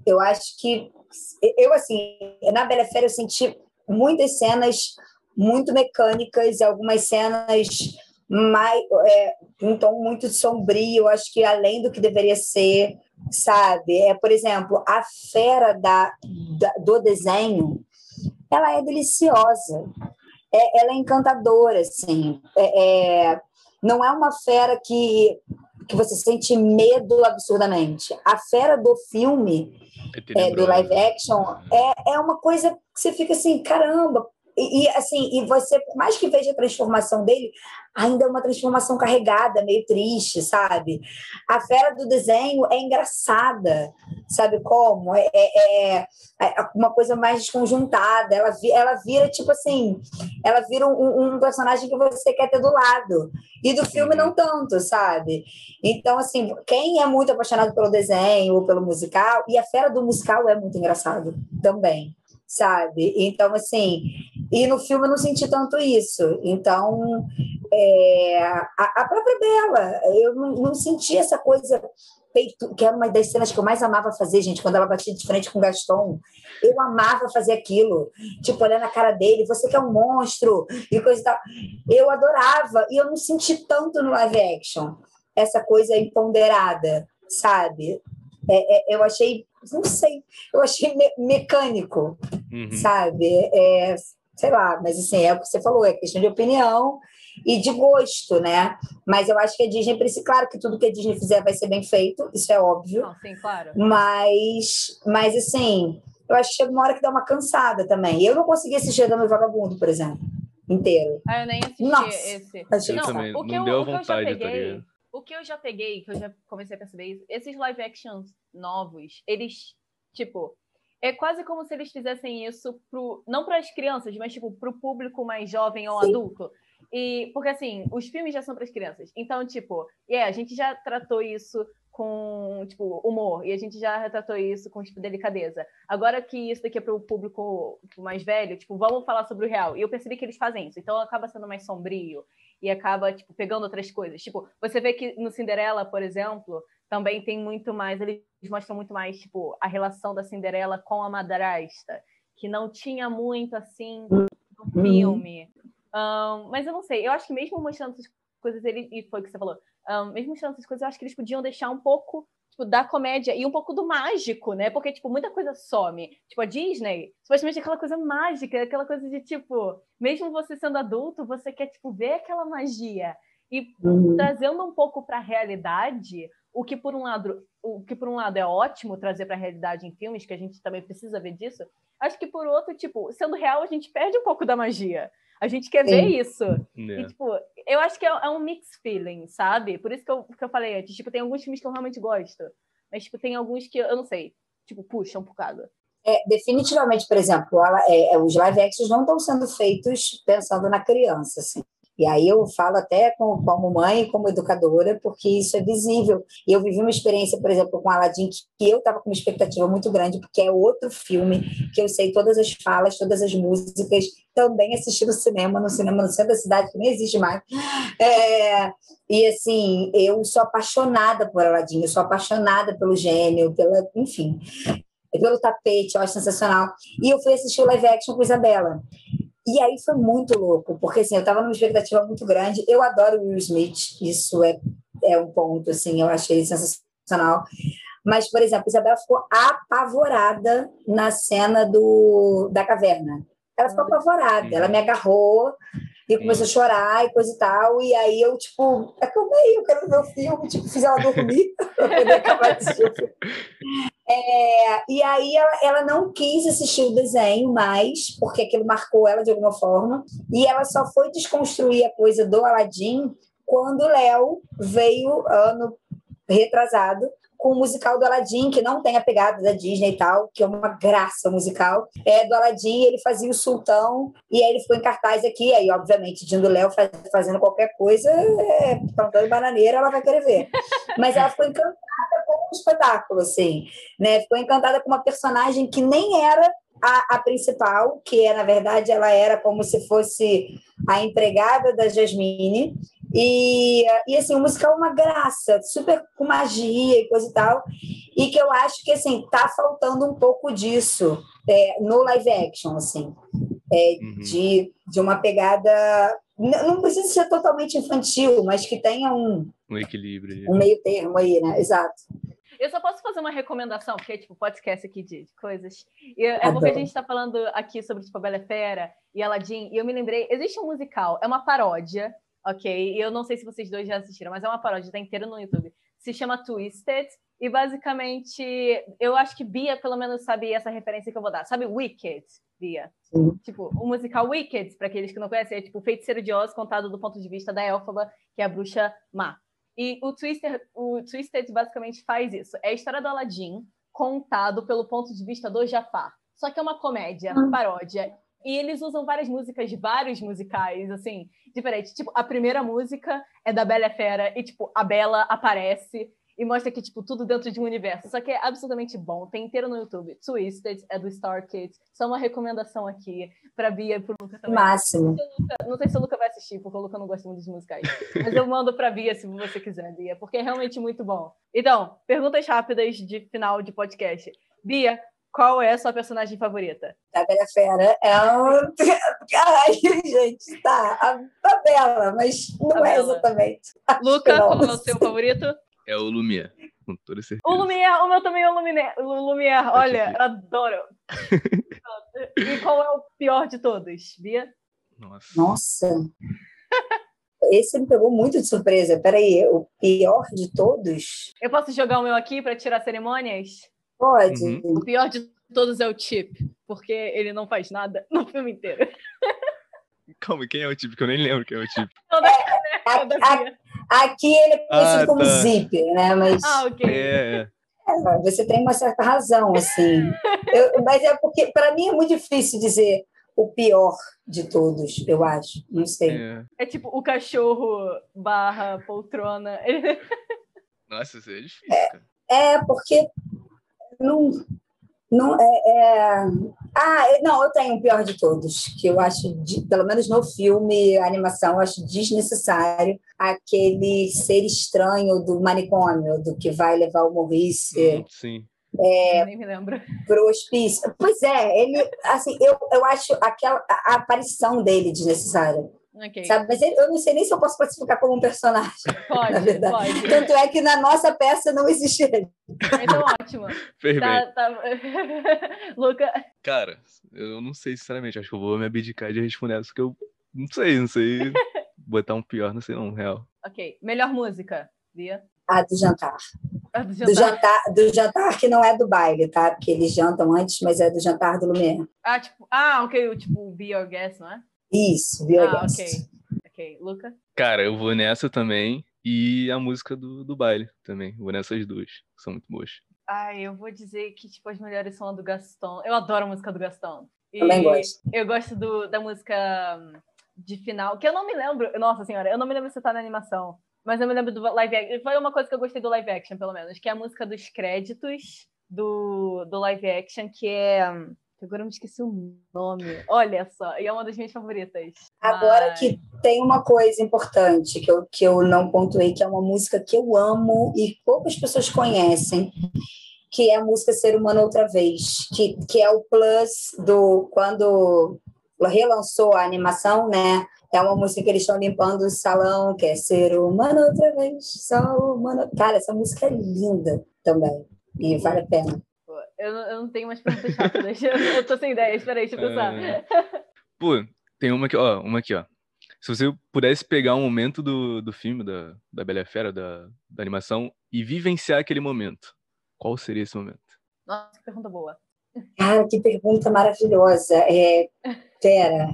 eu acho que eu assim na Bela Fera eu senti muitas cenas muito mecânicas, algumas cenas mais, é, um tom muito sombrio, acho que além do que deveria ser, sabe? É, por exemplo, a fera da, da do desenho, ela é deliciosa, é, ela é encantadora, assim. É, é, não é uma fera que, que você sente medo absurdamente. A fera do filme, é, do live action, é, é uma coisa que você fica assim, caramba, e, assim, e você, por mais que veja a transformação dele, ainda é uma transformação carregada, meio triste, sabe? A fera do desenho é engraçada, sabe como? É, é, é, é uma coisa mais desconjuntada. Ela, ela vira, tipo assim, ela vira um, um, personagem que você quer ter do lado. E do filme não tanto, sabe? Então, assim, quem é muito apaixonado pelo desenho ou pelo musical, e a fera do musical é muito engraçado também sabe? Então, assim, e no filme eu não senti tanto isso. Então, é, a, a, própria Bela, eu não, não senti essa coisa peito, que era uma das cenas que eu mais amava fazer, gente, quando ela batia de frente com o Gaston. Eu amava fazer aquilo, tipo, olhar na cara dele, você que é um monstro, e coisa e tal. Eu adorava, e eu não senti tanto no live action essa coisa empoderada, sabe? É, é, eu achei, não sei, eu achei me mecânico, uhum. sabe? É, sei lá, mas assim, é o que você falou, é questão de opinião e de gosto, né? Mas eu acho que a Disney precisa, claro que tudo que a Disney fizer vai ser bem feito, isso é óbvio. Não, sim, claro. Mas, mas assim, eu acho que chega uma hora que dá uma cansada também. Eu não consegui assistir a Dama Vagabundo, por exemplo, inteiro. Ah, eu nem assisti Nossa, esse. Eu não, também, o que não eu, deu vontade, eu já tá peguei, tá O que eu já peguei, que eu já comecei a perceber isso, esses live actions novos, eles, tipo, é quase como se eles fizessem isso pro, não para as crianças, mas tipo para o público mais jovem ou Sim. adulto. E porque assim, os filmes já são para as crianças. Então, tipo, é, a gente já tratou isso com, tipo, humor, e a gente já retratou isso com, tipo, delicadeza. Agora que isso daqui é para o público mais velho, tipo, vamos falar sobre o real. E eu percebi que eles fazem isso, então acaba sendo mais sombrio e acaba, tipo, pegando outras coisas. Tipo, você vê que no Cinderela, por exemplo, também tem muito mais, eles mostram muito mais, tipo, a relação da Cinderela com a madrasta, que não tinha muito, assim, no Uhum. filme. Um, mas eu não sei, eu acho que mesmo mostrando essas coisas, ele, e foi o que você falou, um, mesmo mostrando essas coisas, eu acho que eles podiam deixar um pouco tipo, da comédia e um pouco do mágico, né? Porque, tipo, muita coisa some. Tipo, a Disney, supostamente aquela coisa mágica, aquela coisa de, tipo, mesmo você sendo adulto, você quer, tipo, ver aquela magia. E Uhum. trazendo um pouco para a realidade, o que por um lado, o que por um lado é ótimo trazer para a realidade em filmes, que a gente também precisa ver disso. Acho que por outro, tipo, sendo real, a gente perde um pouco da magia. A gente quer ver Sim. isso. E, É. tipo, eu acho que é, é um mix feeling, sabe? Por isso que eu, que eu falei antes. Tipo, tem alguns filmes que eu realmente gosto. Mas, tipo, tem alguns que eu não sei. Tipo, puxa um bocado. É, definitivamente, por exemplo, ela- é, é, os live actions não estão sendo feitos pensando na criança, assim. E aí eu falo até com- como mãe como educadora, porque isso é visível. E eu vivi uma experiência, por exemplo, com Aladdin, que eu estava com uma expectativa muito grande, porque é outro filme que eu sei todas as falas, todas as músicas, também assisti no cinema, no cinema no centro da cidade, que nem existe mais. É, e assim, eu sou apaixonada por Aladdin, eu sou apaixonada pelo gênio, pela, enfim, pelo tapete, eu acho sensacional. E eu fui assistir o live action com Isabela. E aí foi muito louco, porque assim, eu estava numa expectativa muito grande. Eu adoro Will Smith, isso é, é um ponto, assim, eu achei sensacional. Mas, por exemplo, Isabela ficou apavorada na cena do, da caverna. Ela ficou apavorada, ela me agarrou e começou a chorar e coisa e tal. E aí eu, tipo, acalmei, eu quero ver o filme, tipo, fiz ela dormir para poder acabar de assistir o filme. É, e aí ela, ela não quis assistir o desenho mais, porque aquilo marcou ela de alguma forma. E ela só foi desconstruir a coisa do Aladdin quando o Léo veio ano retrasado com o musical do Aladdin, que não tem a pegada da Disney e tal, que é uma graça musical. É do Aladdin, ele fazia o Sultão, e aí ele ficou em cartaz aqui. Aí, obviamente, Dindo Léo faz, fazendo qualquer coisa, é, plantando bananeira, ela vai querer ver. Mas ela ficou encantada espetáculo, assim, né? Ficou encantada com uma personagem que nem era a, a principal, que é, na verdade, ela era como se fosse a empregada da Jasmine, e, e assim, o musical é uma graça, super com magia e coisa e tal. E que eu acho que assim, tá faltando um pouco disso é, no live action, assim. É, Uhum. de, de uma pegada. Não precisa ser totalmente infantil, mas que tenha um, Um equilíbrio um meio termo aí, né? Exato. Eu só posso fazer uma recomendação, porque é tipo podcast aqui de coisas. E é porque a gente está falando aqui sobre tipo, a Bela Fera e Aladdin, e eu me lembrei, existe um musical, é uma paródia, ok? E eu não sei se vocês dois já assistiram, mas é uma paródia, tá inteiro no YouTube. Se chama Twisted, e basicamente, eu acho que Bia pelo menos sabe essa referência que eu vou dar. Sabe Wicked, Bia? Sim. Tipo, o musical Wicked, para aqueles que não conhecem, é tipo Feiticeiro de Oz contado do ponto de vista da Elfaba, que é a bruxa má. E o Twister, o Twisted basicamente faz isso. É a história do Aladdin contado pelo ponto de vista do Jafar. Só que é uma comédia, Hum. paródia. E eles usam várias músicas de vários musicais, assim, diferentes. Tipo, a primeira música é da Bela Fera e, tipo, a Bela aparece e mostra que, tipo, tudo dentro de um universo. Só que é absolutamente bom. Tem inteiro no YouTube. Twisted é do Star Kids. Só uma recomendação aqui pra Bia e pro Luca também. Máximo. Não sei se o Luca vai assistir, porque o Luca não gosta muito de musicais. Mas eu mando pra Bia se você quiser, Bia, porque é realmente muito bom. Então, perguntas rápidas de final de podcast. Bia, qual é a sua personagem favorita? A Bela Fera é um. Ai, gente, tá. A, a Bela, mas não A é Bela. exatamente. Luca, qual é o seu favorito? É o Lumière, com toda certeza. O Lumière, o meu também é o Lumière. O Lumière, olha, eu adoro. e qual é o pior de todos, Bia? Nossa. Nossa. Esse me pegou muito de surpresa. Peraí, o pior de todos? Eu posso jogar o meu aqui para tirar cerimônias? Pode. Uhum. O pior de todos é o Chip, porque ele não faz nada no filme inteiro. Calma, quem é o tipo? Que eu nem lembro quem é o tipo. Não, da A- caneca da a- Bia. aqui ele é conhecido Ah, como tá. Zip, né? Mas Ah, ok. É, é. é, você tem uma certa razão, assim. Eu- mas é porque, para mim, é muito difícil dizer o pior de todos, eu acho. Não sei. é. É tipo o cachorro barra poltrona. Nossa, isso é difícil. É, porque não, não é, é- Ah, não, eu tenho o pior de todos, que eu acho, de, pelo menos no filme, a animação, eu acho desnecessário aquele ser estranho do manicômio, do que vai levar o Maurice. Hum, sim. É, Nem me lembro. Pro hospício. Pois é, ele, assim, eu, eu acho aquela, a aparição dele desnecessária. Okay. Sabe? Mas eu não sei nem se eu posso classificar como um personagem. Pode, na verdade. pode. Tanto é que na nossa peça não existe ele. Então, ótimo. Tá, tá... Luca, Cara, eu não sei, sinceramente. Acho que eu vou me abdicar de responder essa, porque eu não sei, não sei. Botar um pior, não sei não, real. ok. Melhor música, Bia? Ah, do jantar. Ah, Do Do jantar. jantar, do jantar que não é do baile, tá? Porque eles jantam antes, mas é do jantar do Lumière. Ah, tipo, ah, ok, o tipo Be Your Guest, não é? Isso, viu? Ah, ok. Ok, Luca? Cara, eu vou nessa também. E a música do, do baile também. Vou nessas duas. que São muito boas. Ai, eu vou dizer que, tipo, as melhores são a do Gaston. Eu adoro a música do Gaston. E Também gosto. Eu gosto do, da música hum, de final, que eu não me lembro. Nossa senhora, eu não me lembro se tá na animação. Mas eu me lembro do live action. Foi uma coisa que eu gostei do live action, pelo menos, que é a música dos créditos do, do live action, que é. Agora eu me esqueci o nome. Olha só, e é uma das minhas favoritas. Agora Mas- que tem uma coisa importante que eu, que eu não pontuei, que é uma música que eu amo e poucas pessoas conhecem, que é a música Ser Humano Outra Vez, que, que é o plus do quando relançou a animação, né? É uma música que eles estão limpando o salão, que é Ser Humano Outra Vez, só humano. Cara, essa música é linda também. E vale a pena. Eu, não- eu não tenho mais perguntas rápidas. Eu, eu tô sem ideia. Espera aí, deixa eu pensar. É. Pô, tem uma aqui, ó, uma aqui, ó. Se você pudesse pegar um momento do, do filme, da, da Bela Fera, da, da animação, e vivenciar aquele momento, qual seria esse momento? Nossa, que pergunta boa. Cara, que pergunta maravilhosa. É, pera.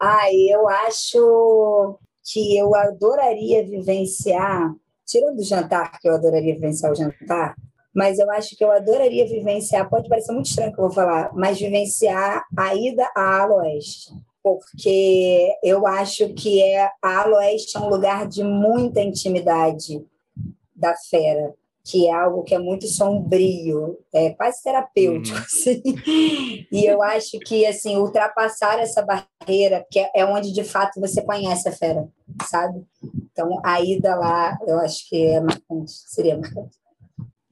Ai, eu acho que eu adoraria vivenciar, tirando o jantar, que eu adoraria vivenciar o jantar, mas eu acho que eu adoraria vivenciar, pode parecer muito estranho o que eu vou falar, mas vivenciar a ida à Ala Oeste. Porque eu acho que é, a Ala Oeste é um lugar de muita intimidade da fera que é algo que é muito sombrio, é quase terapêutico, Uhum. assim. E eu acho que, assim, ultrapassar essa barreira, que é- é onde, de fato, você conhece a fera, sabe? Então, a ida lá, eu acho que é marcante, seria marcante.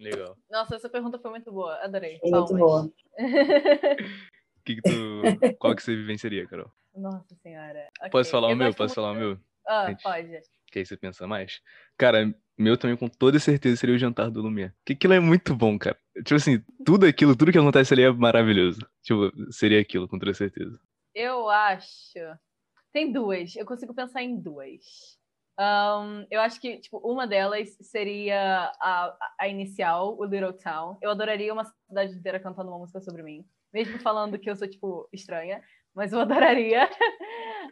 Legal. Nossa, essa pergunta foi muito boa. Adorei. É muito boa. O que que tu, qual que você vivenciaria, Carol? Nossa senhora. Ok, Posso falar o eu meu? gosto Posso falar o meu? Ah, Gente. pode. Que aí você pensa mais? Cara, meu também com toda certeza seria o jantar do Lumière. Que aquilo é muito bom, cara. Tipo assim, tudo aquilo, tudo que acontece ali é maravilhoso. Tipo, seria aquilo, com toda certeza. Eu acho. Tem duas. Eu consigo pensar em duas. Ahn, eu acho que, tipo, uma delas seria a, a inicial, o Little Town. Eu adoraria uma cidade inteira cantando uma música sobre mim. Mesmo falando que eu sou, tipo, estranha. Mas eu adoraria.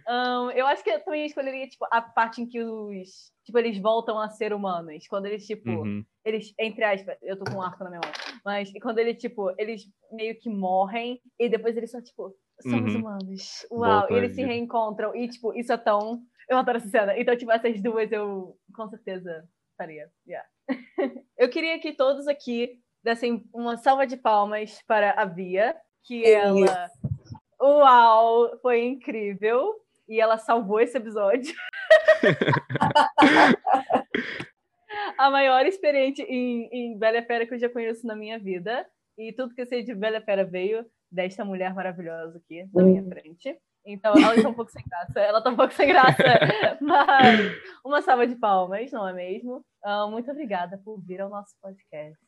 Ahn, eu acho que eu também escolheria, tipo, a parte em que os... Tipo, eles voltam a ser humanos. Quando eles, tipo... Uhum. eles, entre aspas, eu tô com um arco na minha mão, mas quando ele, tipo, eles meio que morrem e depois eles são, tipo, somos Uhum. humanos. Uau, e eles se reencontram e, tipo, isso é tão. Eu adoro essa cena. Então, tipo, essas duas eu com certeza faria. Yeah. eu queria que todos aqui dessem uma salva de palmas para a Bia, que ela. Uau, foi incrível. E ela salvou esse episódio. a maior experiente em, em Bela Fera que eu já conheço na minha vida. E tudo que eu sei de Bela Fera veio desta mulher maravilhosa aqui na minha Hum. frente. Então, ela está um pouco sem graça. Ela está um pouco sem graça. Mas uma salva de palmas, não é mesmo? Ah, muito obrigada por vir ao nosso podcast.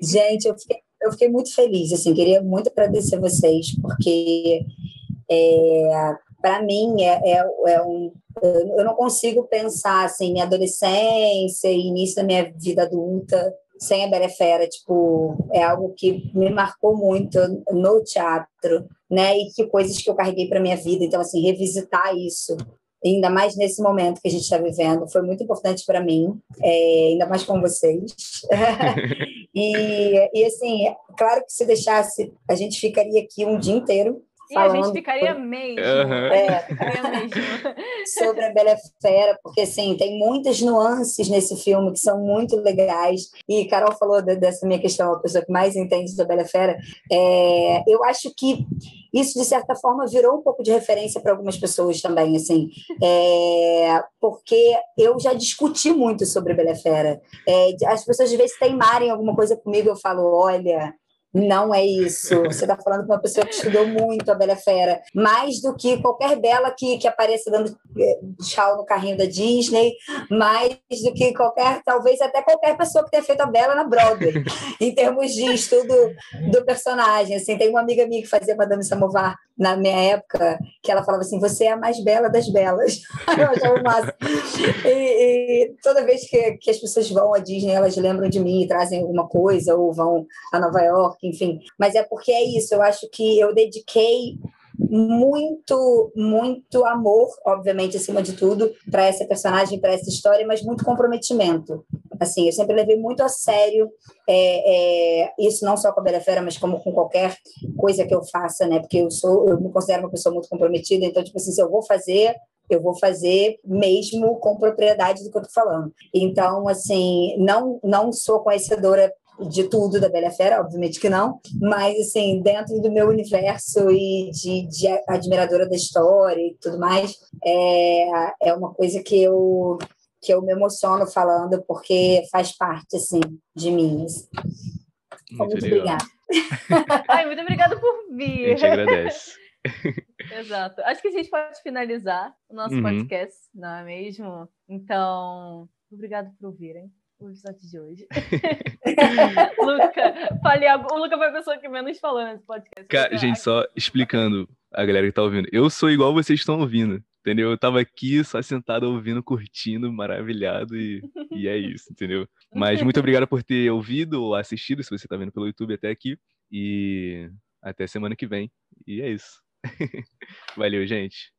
Gente, eu fiquei, eu fiquei muito feliz, assim, queria muito agradecer vocês, porque é, para mim é, é, é um. Eu não consigo pensar assim, minha adolescência e início da minha vida adulta sem a Bela Fera, tipo, é algo que me marcou muito no teatro, né? E que coisas que eu carreguei para minha vida. Então, assim, revisitar isso, ainda mais nesse momento que a gente está vivendo, foi muito importante para mim, é, ainda mais com vocês. e, e, assim, claro que se deixasse, a gente ficaria aqui um dia inteiro E a gente ficaria mesmo. Uhum. É, ficaria mesmo. sobre a Bela Fera, porque assim, tem muitas nuances nesse filme que são muito legais. E Carol falou dessa minha questão, a pessoa que mais entende da Bela Fera. É, eu acho que isso, de certa forma, virou um pouco de referência para algumas pessoas também, assim, é, porque eu já discuti muito sobre Bela Fera. É, as pessoas, às vezes, teimarem alguma coisa comigo, eu falo, olha, não é isso. Você está falando com uma pessoa que estudou muito a Bela Fera, mais do que qualquer bela que, que apareça dando eh, tchau no carrinho da Disney, mais do que qualquer, talvez até qualquer pessoa que tenha feito a Bela na Broadway, em termos de estudo do personagem. Assim, tem uma amiga minha que fazia Madame Samovar na minha época, que ela falava assim: você é a mais bela das belas. Eu achava massa. E, e toda vez que, que as pessoas vão à Disney, elas lembram de mim e trazem alguma coisa, ou vão a Nova York enfim. Mas é porque é isso, eu acho que eu dediquei muito, muito amor, obviamente, acima de tudo, para essa personagem, para essa história, mas muito comprometimento. Assim, eu sempre levei muito a sério é, é, isso, não só com a Bela Fera, mas como com qualquer coisa que eu faça, né? Porque eu sou, eu me considero uma pessoa muito comprometida, então, tipo assim, se eu vou fazer, eu vou fazer mesmo com propriedade do que eu tô falando. Então, assim, não, não sou conhecedora de tudo da Bela Fera, obviamente que não, mas assim, dentro do meu universo e de, de admiradora da história e tudo mais, é, é uma coisa que eu que eu me emociono falando porque faz parte assim de mim. Muito, muito obrigada. Ai, muito obrigada por vir. A gente agradece. Exato. Acho que a gente pode finalizar o nosso uhum. podcast, não é mesmo? Então, obrigado por ouvirem o episódio de hoje. Luca, fale algo. O Luca foi a pessoa que menos falou nesse podcast. Cara, gente, só explicando a galera que tá ouvindo. Eu sou igual vocês estão ouvindo, entendeu? Eu tava aqui só sentado ouvindo, curtindo, maravilhado e, e é isso, entendeu? Mas muito obrigado por ter ouvido ou assistido, se você tá vendo pelo YouTube até aqui. E até semana que vem. E é isso. Valeu, gente.